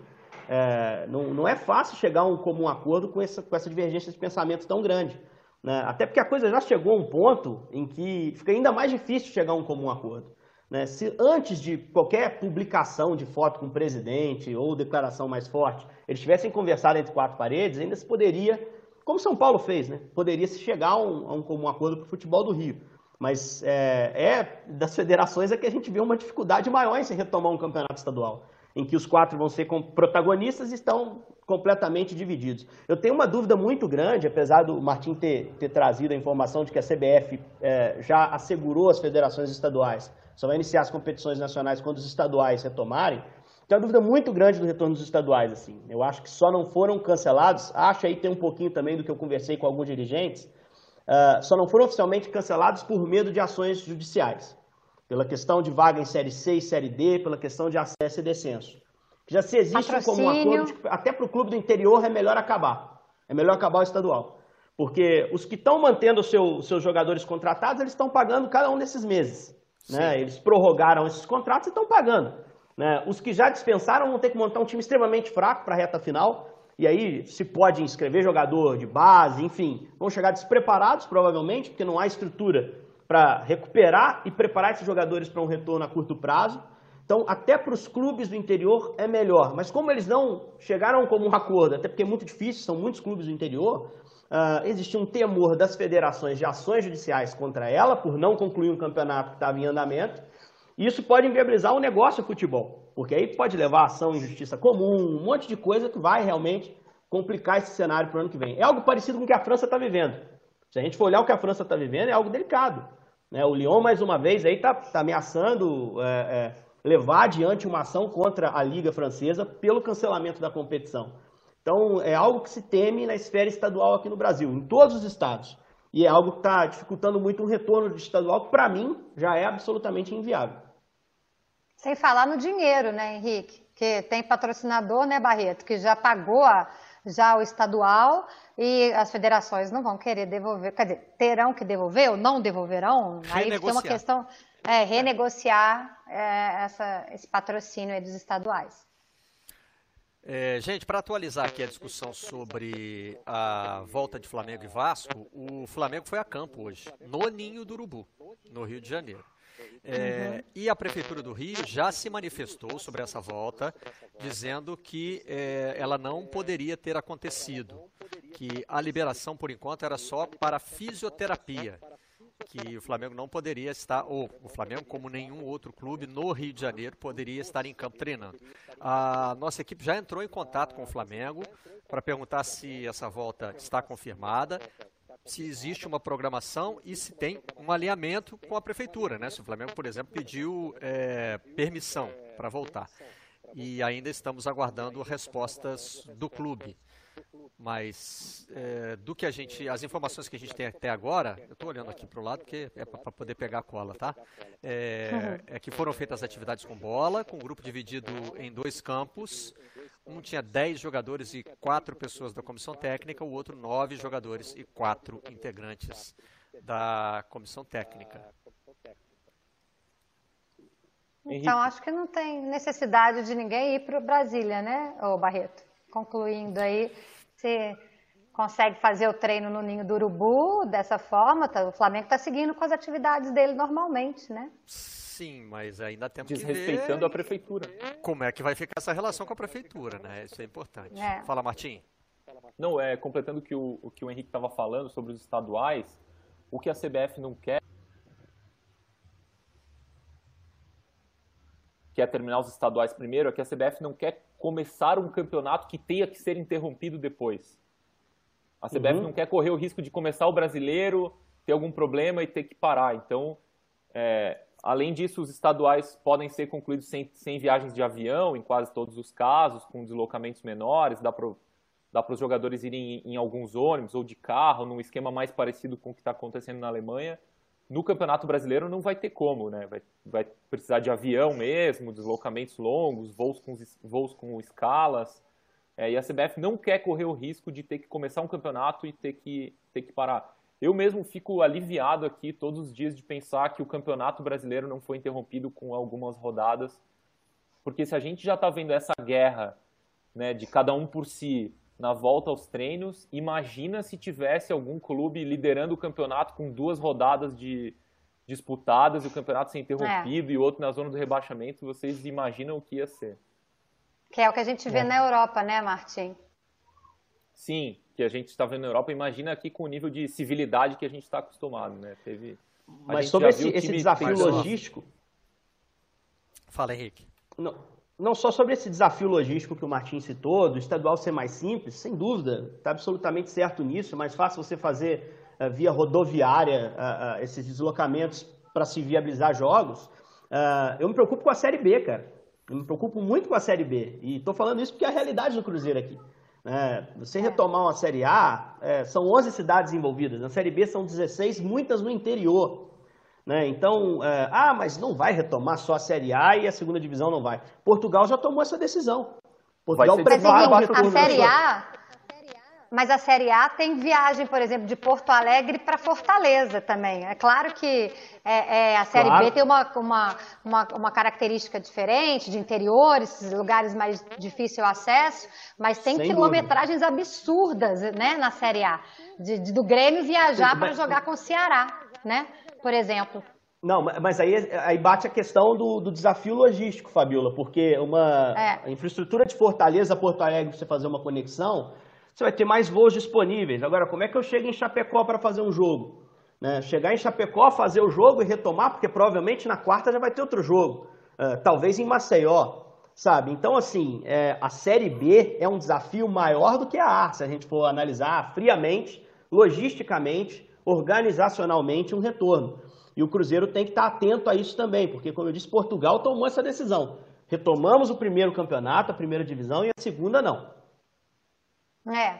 É, não, não, é fácil chegar a um comum acordo com essa, com essa divergência de pensamento tão grande. Né? Até porque a coisa já chegou a um ponto em que fica ainda mais difícil chegar a um comum acordo. Né? Se antes de qualquer publicação de foto com o presidente ou declaração mais forte, eles tivessem conversado entre quatro paredes, ainda se poderia, como São Paulo fez, né? poderia se chegar a um, a um comum acordo para o futebol do Rio. Mas é, é, das federações é que a gente vê uma dificuldade maior em se retomar um campeonato estadual, em que os quatro vão ser protagonistas e estão completamente divididos. Eu tenho uma dúvida muito grande, apesar do Martim ter, ter trazido a informação de que a CBF é, já assegurou as federações estaduais só vai iniciar as competições nacionais quando os estaduais retomarem. Tem uma dúvida muito grande do retorno dos estaduais, assim. Eu acho que só não foram cancelados, acho aí tem um pouquinho também do que eu conversei com alguns dirigentes, uh, só não foram oficialmente cancelados por medo de ações judiciais. Pela questão de vaga em Série C e Série D, pela questão de acesso e descenso. Já se existe Patrocínio. como um acordo, de até para o clube do interior é melhor acabar. É melhor acabar o estadual. Porque os que estão mantendo os seu, seus jogadores contratados, eles estão pagando cada um desses meses. Né? Eles prorrogaram esses contratos e estão pagando. Né? Os que já dispensaram vão ter que montar um time extremamente fraco para a reta final. E aí se pode inscrever jogador de base, enfim, vão chegar despreparados provavelmente, porque não há estrutura para recuperar e preparar esses jogadores para um retorno a curto prazo. Então, até para os clubes do interior é melhor. Mas como eles não chegaram como um acordo, até porque é muito difícil, são muitos clubes do interior, uh, existia um temor das federações de ações judiciais contra ela por não concluir um campeonato que estava em andamento. E isso pode inviabilizar o negócio do futebol, porque aí pode levar a ação em justiça comum, um monte de coisa que vai realmente complicar esse cenário para o ano que vem. É algo parecido com o que a França está vivendo. Se a gente for olhar o que a França está vivendo, é algo delicado. Né? O Lyon, mais uma vez, está tá ameaçando é, é, levar adiante uma ação contra a Liga Francesa pelo cancelamento da competição. Então, é algo que se teme na esfera estadual aqui no Brasil, em todos os estados. E é algo que está dificultando muito um retorno de estadual, que para mim já é absolutamente inviável. Sem falar no dinheiro, né, Henrique? Que tem patrocinador, né, Barreto, que já pagou a, já o estadual e as federações não vão querer devolver, quer dizer, terão que devolver ou não devolverão? Aí tem uma questão, é, renegociar é, essa, esse patrocínio dos estaduais. É, gente, para atualizar aqui a discussão sobre a volta de Flamengo e Vasco, o Flamengo foi a campo hoje, no Ninho do Urubu, no Rio de Janeiro. É, e a Prefeitura do Rio já se manifestou sobre essa volta, dizendo que é, ela não poderia ter acontecido, que a liberação, por enquanto, era só para fisioterapia que o Flamengo não poderia estar, ou o Flamengo, como nenhum outro clube no Rio de Janeiro, poderia estar em campo treinando. A nossa equipe já entrou em contato com o Flamengo para perguntar se essa volta está confirmada, se existe uma programação e se tem um alinhamento com a prefeitura, né? Se o Flamengo, por exemplo, pediu é, permissão para voltar. E ainda estamos aguardando respostas do clube. Mas é, do que a gente, as informações que a gente tem até agora, eu estou olhando aqui para o lado porque é para poder pegar a cola, tá? É, é, que foram feitas atividades com bola, com um grupo dividido em dois campos. Um tinha 10 jogadores e quatro pessoas da comissão técnica, o outro nove jogadores e quatro integrantes da comissão técnica. Então, acho que não tem necessidade de ninguém ir para Brasília, né, ô Barreto? Concluindo aí, você consegue fazer o treino no Ninho do Urubu dessa forma, tá, o Flamengo está seguindo com as atividades dele normalmente, né? Sim, mas ainda temos que ver a prefeitura. Como é que vai ficar essa relação com a prefeitura, né? Isso é importante. É. Fala, Martim. Não, é, completando o que o, o que o Henrique estava falando sobre os estaduais, o que a CBF não quer que é terminar os estaduais primeiro, é que a CBF não quer começar um campeonato que tenha que ser interrompido depois. A CBF uhum. não quer correr o risco de começar o brasileiro, ter algum problema e ter que parar. Então, é, além disso, os estaduais podem ser concluídos sem, sem viagens de avião, em quase todos os casos, com deslocamentos menores, dá para dá os jogadores irem em, em alguns ônibus ou de carro, num esquema mais parecido com o que está acontecendo na Alemanha no Campeonato Brasileiro não vai ter como, né? Vai, vai precisar de avião mesmo, deslocamentos longos, voos com, voos com escalas. É, e a CBF não quer correr o risco de ter que começar um campeonato e ter que, ter que parar. Eu mesmo fico aliviado aqui todos os dias de pensar que o Campeonato Brasileiro não foi interrompido com algumas rodadas, porque se a gente já está vendo essa guerra né, de cada um por si na volta aos treinos. Imagina se tivesse algum clube liderando o campeonato com duas rodadas de disputadas e o campeonato ser interrompido é. e outro na zona do rebaixamento. Vocês imaginam o que ia ser? Que é o que a gente vê é. na Europa, né, Martim? Sim, que a gente está vendo na Europa. Imagina aqui com o nível de civilidade que a gente está acostumado, né? Teve. Mas sobre esse, esse desafio logístico. Fala, Henrique. Não, não só sobre esse desafio logístico que o Martin citou, do estadual ser mais simples, sem dúvida, está absolutamente certo nisso, é mais fácil você fazer uh, via rodoviária uh, uh, esses deslocamentos para se viabilizar jogos. eu me preocupo com a Série B, cara. Eu me preocupo muito com a Série B. E estou falando isso porque é a realidade do Cruzeiro aqui. É, você retomar uma Série A, é, são 11 cidades envolvidas. Na Série B são 16, muitas no interior. Né? Então, é, ah, mas não vai retomar só a Série A e a segunda divisão não vai. Portugal já tomou essa decisão. Portugal prepara a Série A. Mas a Série A tem viagem, por exemplo, de Porto Alegre para Fortaleza também. É claro que é, é, a Série claro. B tem uma, uma, uma, uma, característica diferente, de interiores, lugares mais difícil acesso, mas tem Sem quilometragens dúvida. absurdas né, na Série A. De, de do Grêmio viajar para jogar com o Ceará, né? Por exemplo. Não, mas aí, aí bate a questão do, do desafio logístico, Fabiola, porque uma é. infraestrutura de Fortaleza a Porto Alegre, você fazer uma conexão, você vai ter mais voos disponíveis. Agora, como é que eu chego em Chapecó para fazer um jogo? Né? Chegar em Chapecó, fazer o jogo e retomar, porque provavelmente na quarta já vai ter outro jogo. Uh, talvez em Maceió, sabe? Então, assim, é, a Série B é um desafio maior do que a A, se a gente for analisar friamente, logisticamente, organizacionalmente um retorno. E o Cruzeiro tem que estar atento a isso também, porque, como eu disse, Portugal tomou essa decisão. Retomamos o primeiro campeonato, a primeira divisão, e a segunda não. É,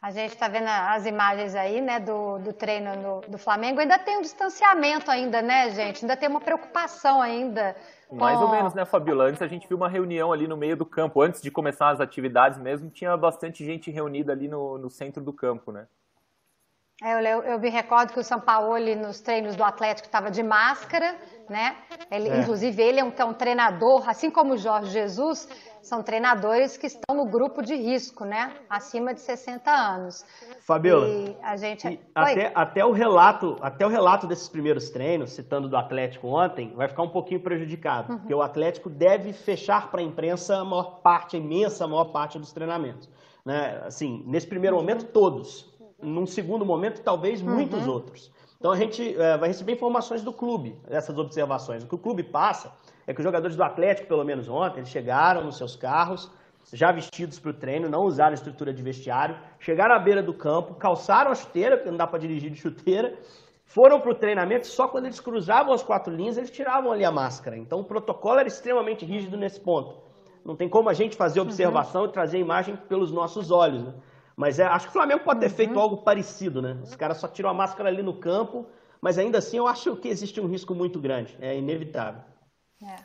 a gente está vendo as imagens aí, né, do, do treino no, do Flamengo. Ainda tem um distanciamento ainda, né, gente? Ainda tem uma preocupação ainda. Mais com... ou menos, né, Fabiola? Antes a gente viu uma reunião ali no meio do campo. Antes de começar as atividades mesmo, tinha bastante gente reunida ali no, no centro do campo, né? É, eu, eu, me recordo que o São Paulo, nos treinos do Atlético, estava de máscara, né? Ele, é. Inclusive, ele é um, é um, treinador, assim como o Jorge Jesus, são treinadores que estão no grupo de risco, né? Acima de 60 anos. Fabiola, e a gente... E até, até, o relato, até o relato desses primeiros treinos, citando do Atlético ontem, vai ficar um pouquinho prejudicado, uhum. porque o Atlético deve fechar para a imprensa a maior parte, a imensa maior parte dos treinamentos. Né? Assim, nesse primeiro uhum. momento, todos. Num segundo momento, talvez muitos uhum. outros. Então a gente é, vai receber informações do clube, essas observações. O que o clube passa é que os jogadores do Atlético, pelo menos ontem, eles chegaram nos seus carros, já vestidos para o treino, não usaram estrutura de vestiário, chegaram à beira do campo, calçaram a chuteira, porque não dá para dirigir de chuteira, foram para o treinamento, só quando eles cruzavam as quatro linhas, eles tiravam ali a máscara. Então o protocolo era extremamente rígido nesse ponto. Não tem como a gente fazer uhum. observação uhum. e trazer a imagem pelos nossos olhos. Né? Mas é, acho que o Flamengo pode ter uhum. feito algo parecido, né? Os caras só tiram a máscara ali no campo, mas ainda assim eu acho que existe um risco muito grande, é inevitável. É.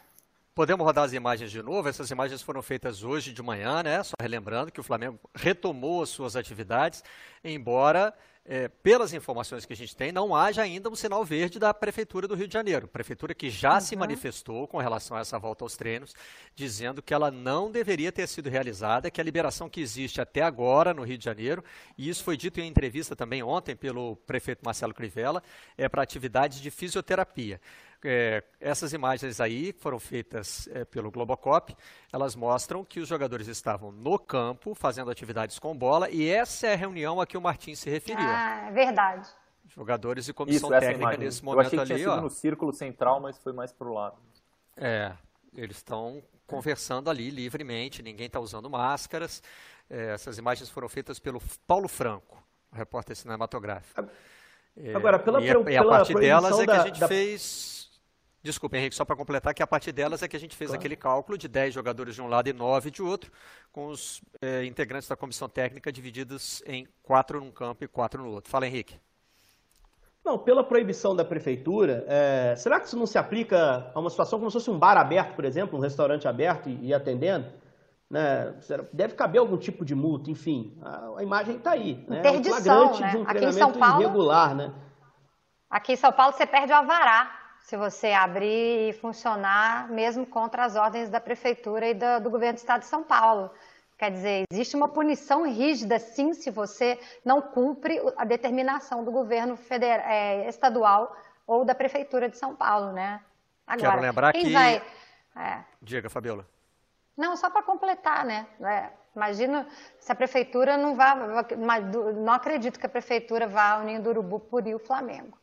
Podemos rodar as imagens de novo? Essas imagens foram feitas hoje de manhã, né? Só relembrando que o Flamengo retomou as suas atividades, embora é, pelas informações que a gente tem, não haja ainda um sinal verde da Prefeitura do Rio de Janeiro. Prefeitura que já uhum. se manifestou com relação a essa volta aos treinos, dizendo que ela não deveria ter sido realizada, que a liberação que existe até agora no Rio de Janeiro, e isso foi dito em entrevista também ontem pelo prefeito Marcelo Crivella, é para atividades de fisioterapia. É, essas imagens aí foram feitas é, pelo Globocop, elas mostram que os jogadores estavam no campo fazendo atividades com bola e essa é a reunião a que o Martins se referiu. Ah, é verdade. Jogadores e comissão Isso, técnica nesse momento Eu achei que ali, tinha sido ó, no círculo central, mas foi mais para o lado. É, eles estão conversando ali livremente, ninguém está usando máscaras. É, essas imagens foram feitas pelo Paulo Franco, repórter cinematográfico. Agora, pela, e, a, pela, e a partir delas é que a gente da... fez Desculpa, Henrique, só para completar, que a partir delas é que a gente fez claro. aquele cálculo de 10 jogadores de um lado e 9 de outro, com os é, integrantes da comissão técnica divididos em 4 num campo e 4 no outro. Fala, Henrique. Não, pela proibição da prefeitura, é, será que isso não se aplica a uma situação como se fosse um bar aberto, por exemplo, um restaurante aberto e, e atendendo? Né? Deve caber algum tipo de multa, enfim. A, a imagem está aí. Né? Interdição, um né? de um Aqui treinamento Paulo, irregular, né? Aqui em São Paulo você perde o avará se você abrir e funcionar mesmo contra as ordens da prefeitura e do, do governo do estado de São Paulo. Quer dizer, existe uma punição rígida, sim, se você não cumpre a determinação do governo federal, é, estadual ou da prefeitura de São Paulo, né? Agora, Quero lembrar quem que... vai... É... Diga, Fabiola. Não, só para completar, né? É, imagina se a prefeitura não vai... Não acredito que a prefeitura vá ao Ninho do Urubu punir o Flamengo.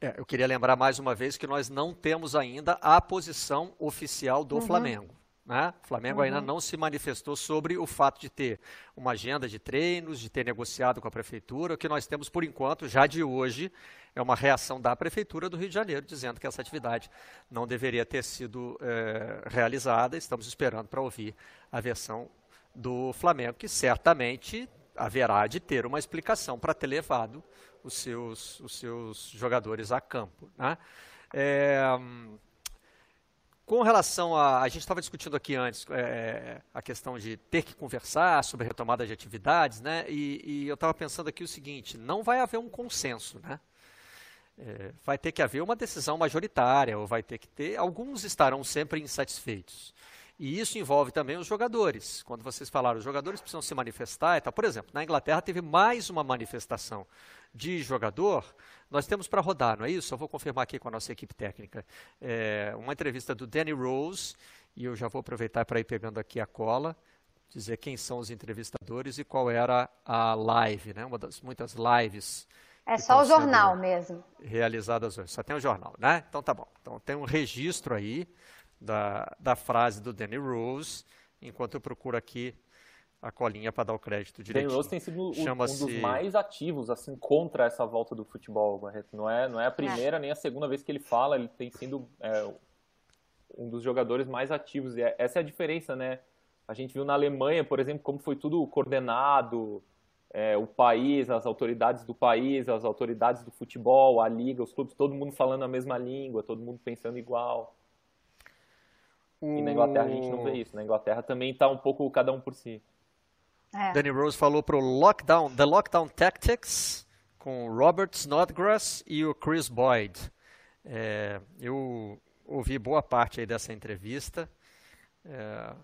É, eu queria lembrar mais uma vez que nós não temos ainda a posição oficial do uhum. Flamengo. Né? O Flamengo uhum. ainda não se manifestou sobre o fato de ter uma agenda de treinos, de ter negociado com a prefeitura. O que nós temos por enquanto, já de hoje, é uma reação da prefeitura do Rio de Janeiro dizendo que essa atividade não deveria ter sido é, realizada. Estamos esperando para ouvir a versão do Flamengo, que certamente haverá de ter uma explicação para ter levado os seus, os seus jogadores a campo. Né? É, com relação a. A gente estava discutindo aqui antes é, a questão de ter que conversar sobre retomada de atividades, né? E, e eu estava pensando aqui o seguinte: não vai haver um consenso, né? É, vai ter que haver uma decisão majoritária, ou vai ter que ter. Alguns estarão sempre insatisfeitos. E isso envolve também os jogadores. Quando vocês falaram, os jogadores precisam se manifestar. Tá, por exemplo, na Inglaterra teve mais uma manifestação de jogador. Nós temos para rodar, não é isso? Eu vou confirmar aqui com a nossa equipe técnica. É, uma entrevista do Danny Rose, e eu já vou aproveitar para ir pegando aqui a cola, dizer quem são os entrevistadores e qual era a live, né? uma das muitas lives. É só o jornal mesmo. Realizadas hoje. Só tem o jornal, né? Então tá bom. Então tem um registro aí da, da frase do Danny Rose, enquanto eu procuro aqui a colinha para dar o crédito direitinho. Danny Rose tem sido um dos mais ativos assim contra essa volta do futebol, Barreto. Não é, não é a primeira é. nem a segunda vez que ele fala, ele tem sido é, um dos jogadores mais ativos. E é, essa é a diferença, né? A gente viu na Alemanha, por exemplo, como foi tudo coordenado, é, o país, as autoridades do país, as autoridades do futebol, a liga, os clubes, todo mundo falando a mesma língua, todo mundo pensando igual. E na Inglaterra a gente não vê isso. Na Inglaterra também está um pouco cada um por si. É. Danny Rose falou pro Lockdown, The Lockdown Tactics com Robert Snodgrass e o Chris Boyd. É, eu ouvi boa parte aí dessa entrevista. É,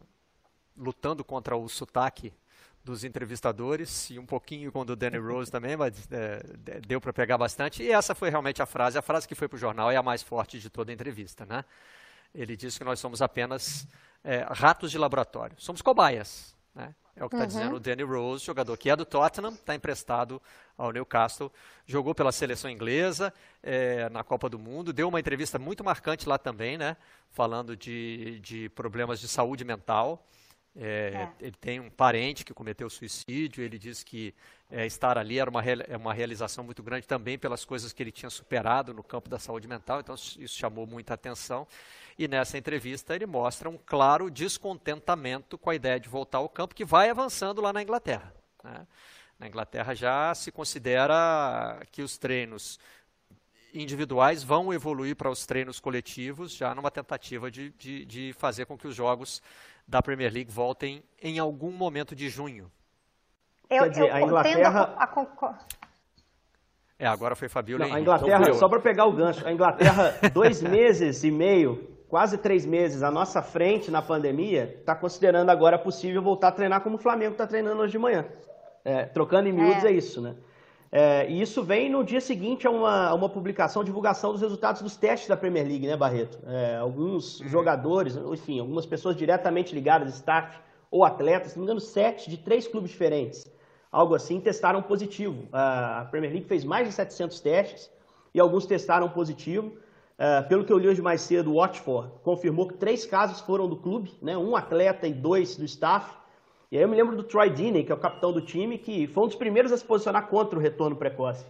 lutando contra o sotaque dos entrevistadores e um pouquinho com o do Danny Rose (laughs) também, mas é, deu para pegar bastante. E essa foi realmente a frase, a frase que foi para o jornal é a mais forte de toda a entrevista, né? Ele disse que nós somos apenas é, ratos de laboratório, somos cobaias, né? É o que está uhum. dizendo o Danny Rose, jogador que é do Tottenham, está emprestado ao Newcastle, jogou pela seleção inglesa é, na Copa do Mundo, deu uma entrevista muito marcante lá também, né? Falando de, de problemas de saúde mental. É, é. Ele tem um parente que cometeu suicídio. Ele diz que é, estar ali era uma, é uma realização muito grande também pelas coisas que ele tinha superado no campo da saúde mental. Então, isso chamou muita atenção. E nessa entrevista, ele mostra um claro descontentamento com a ideia de voltar ao campo, que vai avançando lá na Inglaterra. Né? Na Inglaterra já se considera que os treinos individuais vão evoluir para os treinos coletivos, já numa tentativa de, de, de fazer com que os jogos da Premier League voltem em algum momento de junho. Eu, Quer dizer, eu a Inglaterra. A, a... É, agora foi Fabiola. Não, a Inglaterra, então, só para pegar o gancho, a Inglaterra, (laughs) dois meses e meio, quase três meses à nossa frente na pandemia, está considerando agora possível voltar a treinar como o Flamengo está treinando hoje de manhã. É, trocando em miúdos é. é isso, né? É, e isso vem no dia seguinte a uma, a uma publicação, divulgação dos resultados dos testes da Premier League, né, Barreto? É, alguns uhum. jogadores, enfim, algumas pessoas diretamente ligadas, staff ou atletas, se não me engano, sete de três clubes diferentes, algo assim, testaram positivo. A Premier League fez mais de 700 testes e alguns testaram positivo. Uh, pelo que eu li hoje mais cedo, o Watford confirmou que três casos foram do clube, né? um atleta e dois do staff. E aí eu me lembro do Troy Deeney, que é o capitão do time, que foi um dos primeiros a se posicionar contra o retorno precoce.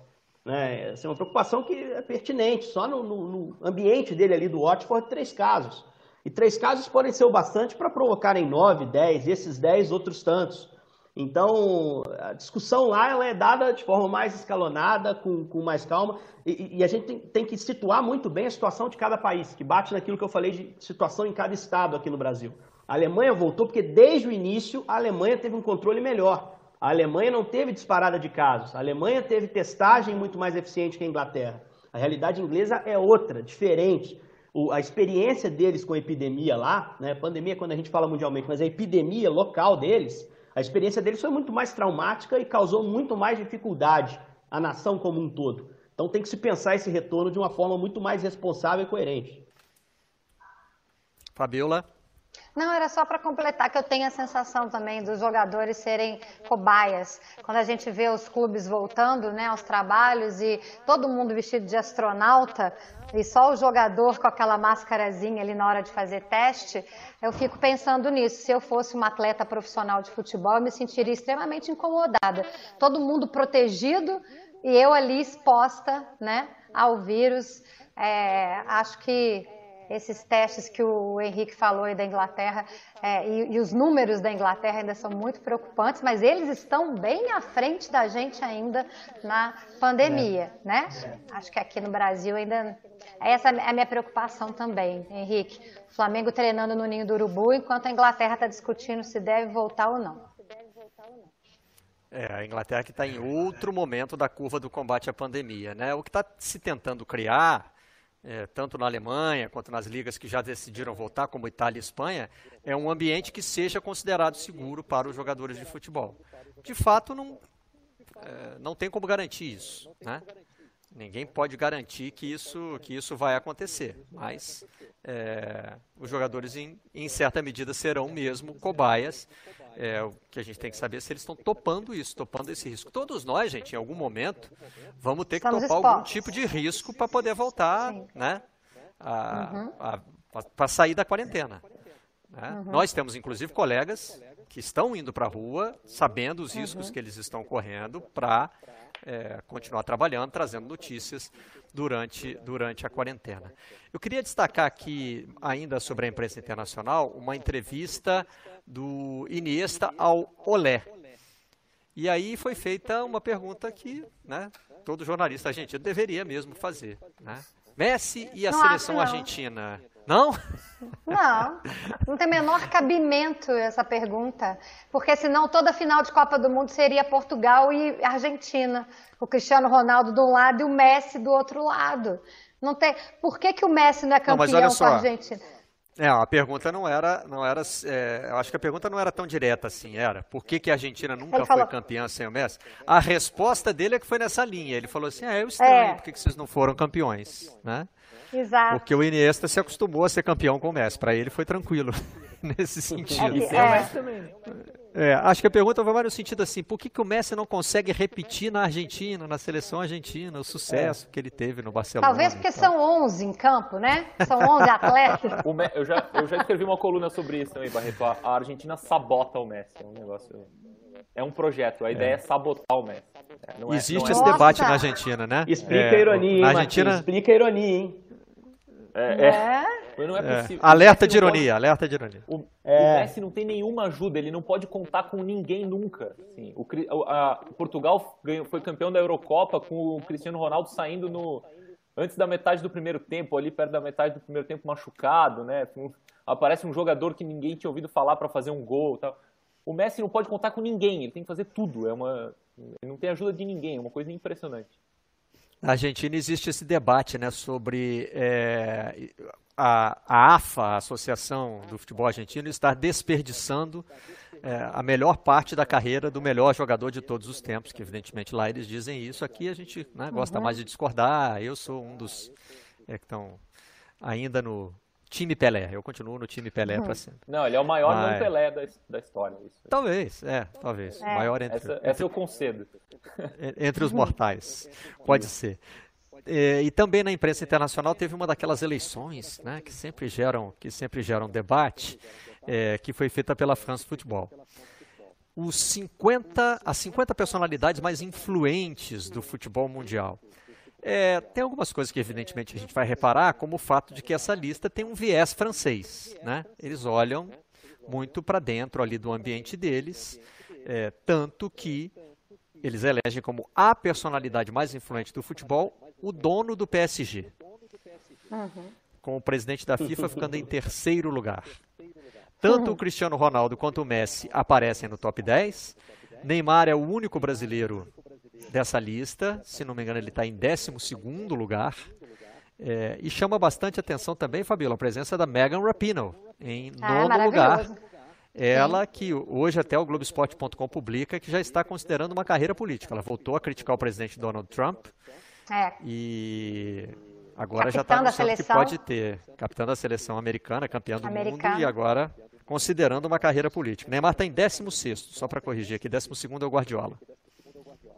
Né? Essa é uma preocupação que é pertinente. Só no, no, no ambiente dele ali do Watford, três casos. E três casos podem ser o bastante para provocarem nove, dez, esses dez, outros tantos. Então, a discussão lá ela é dada de forma mais escalonada, com, com mais calma, e, e a gente tem, tem, que situar muito bem a situação de cada país, que bate naquilo que eu falei de situação em cada estado aqui no Brasil. A Alemanha voltou porque desde o início a Alemanha teve um controle melhor. A Alemanha não teve disparada de casos. A Alemanha teve testagem muito mais eficiente que a Inglaterra. A realidade inglesa é outra, diferente. O, a experiência deles com a epidemia lá, né, pandemia quando a gente fala mundialmente, mas a epidemia local deles, a experiência deles foi muito mais traumática e causou muito mais dificuldade à nação como um todo. Então tem que se pensar esse retorno de uma forma muito mais responsável e coerente. Fabiola? Não, era só para completar que eu tenho a sensação também dos jogadores serem cobaias. Quando a gente vê os clubes voltando né, aos trabalhos e todo mundo vestido de astronauta e só o jogador com aquela máscarazinha ali na hora de fazer teste, eu fico pensando nisso. Se eu fosse uma atleta profissional de futebol, eu me sentiria extremamente incomodada. Todo mundo protegido e eu ali exposta né, ao vírus. É, acho que esses testes que o Henrique falou aí da Inglaterra é, e, e, os números da Inglaterra ainda são muito preocupantes, mas eles estão bem à frente da gente ainda na pandemia, é. né? Acho que aqui no Brasil ainda essa é a minha preocupação também, Henrique. O Flamengo treinando no ninho do urubu, enquanto a Inglaterra está discutindo se deve voltar ou não. É, a Inglaterra que está em outro momento da curva do combate à pandemia, né? O que está se tentando criar é, tanto na Alemanha quanto nas ligas que já decidiram voltar, como Itália e Espanha, é um ambiente que seja considerado seguro para os jogadores de futebol. De fato, não, é, não tem como garantir isso. Né? Ninguém pode garantir que isso, que isso vai acontecer, mas é, os jogadores, em, em certa medida, serão mesmo cobaias é, o que a gente tem que saber é se eles estão topando isso, topando esse risco. Todos nós, gente, em algum momento, vamos ter que Estamos topar expostos. algum tipo de risco para poder voltar, Sim. né? Para sair da quarentena. Né? Uhum. Nós temos, inclusive, colegas que estão indo para a rua, sabendo os riscos uhum. que eles estão correndo, para é, continuar trabalhando, trazendo notícias durante, durante a quarentena. Eu queria destacar aqui, ainda sobre a imprensa internacional, uma entrevista do Iniesta ao Olé. E aí foi feita uma pergunta que né, todo jornalista argentino deveria mesmo fazer. Né? Messi e a seleção argentina. Não? Não, não tem menor cabimento essa pergunta, porque senão toda final de Copa do Mundo seria Portugal e Argentina, o Cristiano Ronaldo de um lado e o Messi do outro lado. Não tem. Por que, que o Messi não é campeão não, com a Argentina? É, a pergunta não era, não era, é, eu acho que a pergunta não era tão direta assim, era, por que, que a Argentina nunca Ele foi falou- campeã sem o Messi? A resposta dele é que foi nessa linha, ele falou assim, é, eu estranho, É. por que, que vocês não foram campeões, né? Exato. Porque o Iniesta se acostumou a ser campeão com o Messi, para ele foi tranquilo (laughs) nesse sentido. É é. É, acho que a pergunta vai mais no sentido assim, por que, que o Messi não consegue repetir na Argentina, na seleção argentina, o sucesso que ele teve no Barcelona? Talvez porque são 11 em campo, né? São 11 atletas. (laughs) O Me- eu, já, eu já escrevi uma coluna sobre isso também, Barreto. A, Argentina sabota o Messi. É um negócio. É um projeto. A ideia é, sabotar o Messi. É, não é- Existe não é- esse Nossa! debate na Argentina, né? Explica É, a ironia, hein, Na? Argentina, Explica a ironia, hein? É, é, né? mas não é é, possível. alerta O de não pode- ironia, alerta de ironia. O, É. o Messi não tem nenhuma ajuda, ele não pode contar com ninguém nunca. assim. o, o- a- Portugal ganhou- foi campeão da Eurocopa com o Cristiano Ronaldo saindo no antes da metade do primeiro tempo, ali perto da metade do primeiro tempo machucado, né? Aparece um jogador que ninguém tinha ouvido falar para fazer um gol, tal. O Messi não pode contar com ninguém, ele tem que fazer tudo. É uma, ele não tem ajuda de ninguém, é uma coisa impressionante. Na Argentina existe esse debate né, sobre é, a, a AFA, a Associação do Futebol Argentino, estar desperdiçando é, a melhor parte da carreira do melhor jogador de todos os tempos, que evidentemente lá eles dizem isso, aqui a gente né, gosta mais de discordar, eu sou um dos é, que estão ainda no time Pelé, eu continuo no time Pelé para sempre. Não, ele é o maior Ah, não é. Pelé da, da história. Isso. Talvez, é, talvez, É. maior entre, Essa, essa eu concedo. (laughs) En- entre os mortais. Pode ser. É, E também na imprensa internacional teve uma daquelas eleições, né, que sempre geram, que sempre geram debate, é, que foi feita pela France Football. Os 50, as 50 personalidades mais influentes do futebol mundial. É, tem algumas coisas que evidentemente a gente vai reparar, como o fato de que essa lista tem um viés francês, né? Eles olham muito para dentro ali do ambiente deles, é, tanto que eles elegem como a personalidade mais influente do futebol o dono do PSG, com o presidente da FIFA ficando em (laughs) terceiro lugar. Tanto o Cristiano Ronaldo quanto o Messi aparecem no top 10. Neymar é o único brasileiro dessa lista, se não me engano, ele está em 12 lugar. É, e chama bastante atenção também, Fabíola, a presença da Megan Rapinoe em Ah, nono lugar. maravilhoso. Ela que hoje até o Globoesporte.com publica que já está considerando uma carreira política. Ela voltou a criticar o presidente Donald Trump É. e agora já está Capitã da anunciando que seleção. pode ter capitã da seleção americana, campeã do mundo e agora considerando uma carreira política. Neymar está em 16 só para corrigir aqui, 12 é o Guardiola.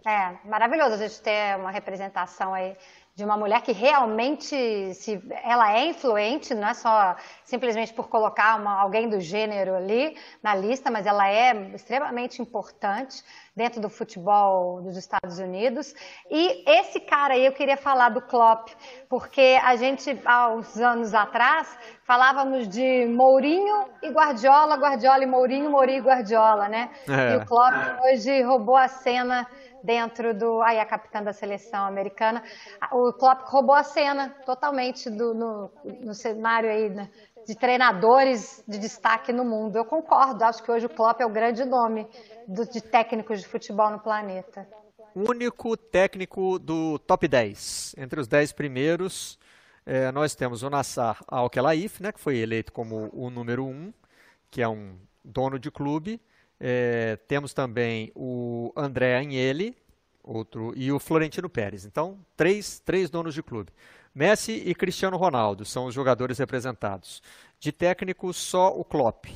É, maravilhoso a gente ter uma representação aí de uma mulher que realmente, se ela é influente, não é só simplesmente por colocar uma, alguém do gênero ali na lista, mas ela é extremamente importante dentro do futebol dos Estados Unidos. E esse cara aí eu queria falar do Klopp, porque a gente há uns anos atrás falávamos de Mourinho e Guardiola, Guardiola e Mourinho, Mourinho e Guardiola, né? É. E o Klopp hoje roubou a cena dentro do. Aí, a capitã da seleção americana. O Klopp roubou a cena totalmente do, no, no cenário aí, né, de treinadores de destaque no mundo. Eu concordo, acho que hoje o Klopp é o grande nome do- de técnicos de futebol no planeta. Único técnico do top 10. Entre os 10 primeiros, eh, nós temos o Nassar Al-Khelaifi, né, que foi eleito como o número 1, que é um dono de clube. Eh, temos também o André Agnelli, outro, e o Florentino Pérez. Então, três, três donos de clube. Messi e Cristiano Ronaldo são os jogadores representados. De técnico, só o Klopp.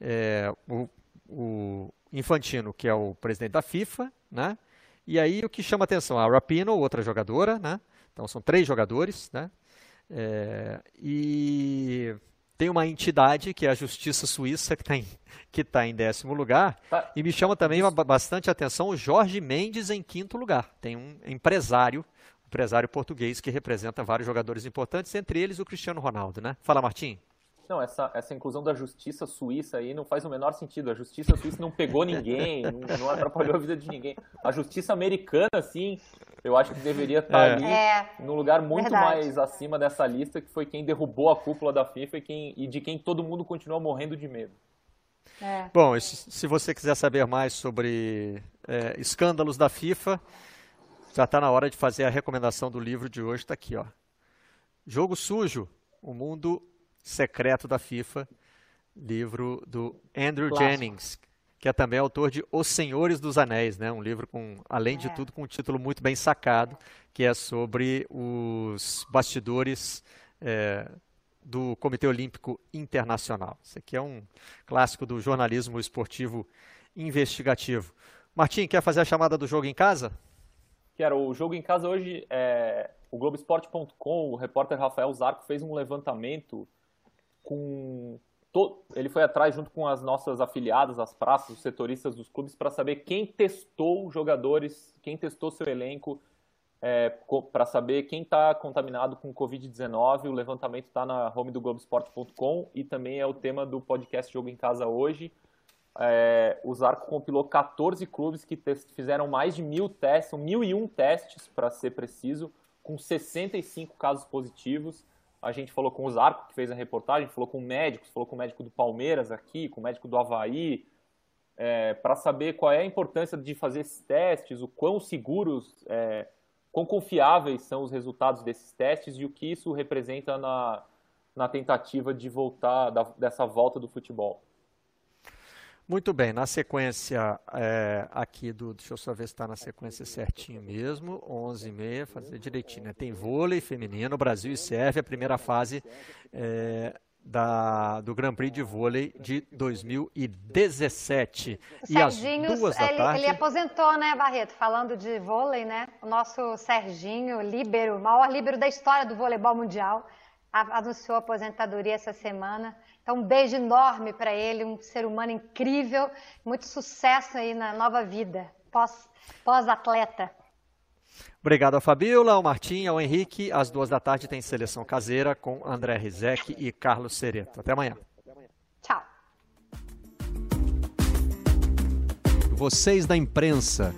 É, o, o Infantino, que é o presidente da FIFA, né? E aí o que chama atenção, a Rapino, outra jogadora, né? Então são três jogadores, né? É, e tem uma entidade que é a Justiça Suíça que está em, que tá em décimo lugar. Tá. E me chama também ba- bastante atenção o Jorge Mendes em quinto lugar. Tem um empresário, empresário português que representa vários jogadores importantes, entre eles o Cristiano Ronaldo, né? Fala, Martim. Não, essa, essa inclusão da justiça suíça aí não faz o menor sentido. A justiça suíça não pegou ninguém, não, não atrapalhou a vida de ninguém. A justiça americana, sim, eu acho que deveria estar É. ali É, num lugar muito verdade. mais acima dessa lista, que foi quem derrubou a cúpula da FIFA e, quem, e de quem todo mundo continua morrendo de medo. é. Bom, se se você quiser saber mais sobre é, escândalos da FIFA, já está na hora de fazer a recomendação do livro de hoje, está aqui, ó. Jogo sujo, o mundo secreto da FIFA, livro do Andrew Clássico. Jennings, que é também autor de Os Senhores dos Anéis, né? um livro com, além de é. tudo, com um título muito bem sacado, que é sobre os bastidores é, do Comitê Olímpico Internacional. Isso aqui é um clássico do jornalismo esportivo investigativo. Martim, quer fazer a chamada do jogo em casa? Quero. O jogo em casa hoje, é, o Globoesporte.com, o repórter Rafael Zarco fez um levantamento com ele foi atrás junto com as nossas afiliadas, as praças, os setoristas dos clubes, para saber quem testou jogadores, quem testou seu elenco, é, para saber quem está contaminado com Covid-19. O levantamento está na home do Globoesporte.com e também é o tema do podcast Jogo em Casa hoje. É, o Zarco compilou 14 clubes que fizeram mais de mil testes, 1.001 testes, para ser preciso, com 65 casos positivos. A gente falou com o Zarco, que fez a reportagem, falou com médicos, falou com o médico do Palmeiras aqui, com o médico do Havaí, é, para saber qual é a importância de fazer esses testes, o quão seguros, é, quão confiáveis são os resultados desses testes e o que isso representa na, na tentativa de voltar, da, dessa volta do futebol. Muito bem, na sequência é, aqui do. Deixa eu só ver se está na sequência certinho mesmo. 11h30, fazer direitinho. Né? Tem vôlei feminino, Brasil e Sérvia, primeira fase é, da, do Grand Prix de vôlei de 2017. O e Serginho, às duas da ele, tarde... ele aposentou, né, Barreto? Falando de vôlei, né? O nosso Serginho, líbero, maior líbero da história do voleibol mundial, anunciou a aposentadoria essa semana. Então, um beijo enorme para ele, um ser humano incrível, muito sucesso aí na nova vida, pós-atleta. Pós Obrigado ao Fabiola, ao Martim, ao Henrique. Às duas da tarde tem seleção caseira com André Rizek e Carlos Sereto. Até amanhã. Tchau. Vocês da imprensa.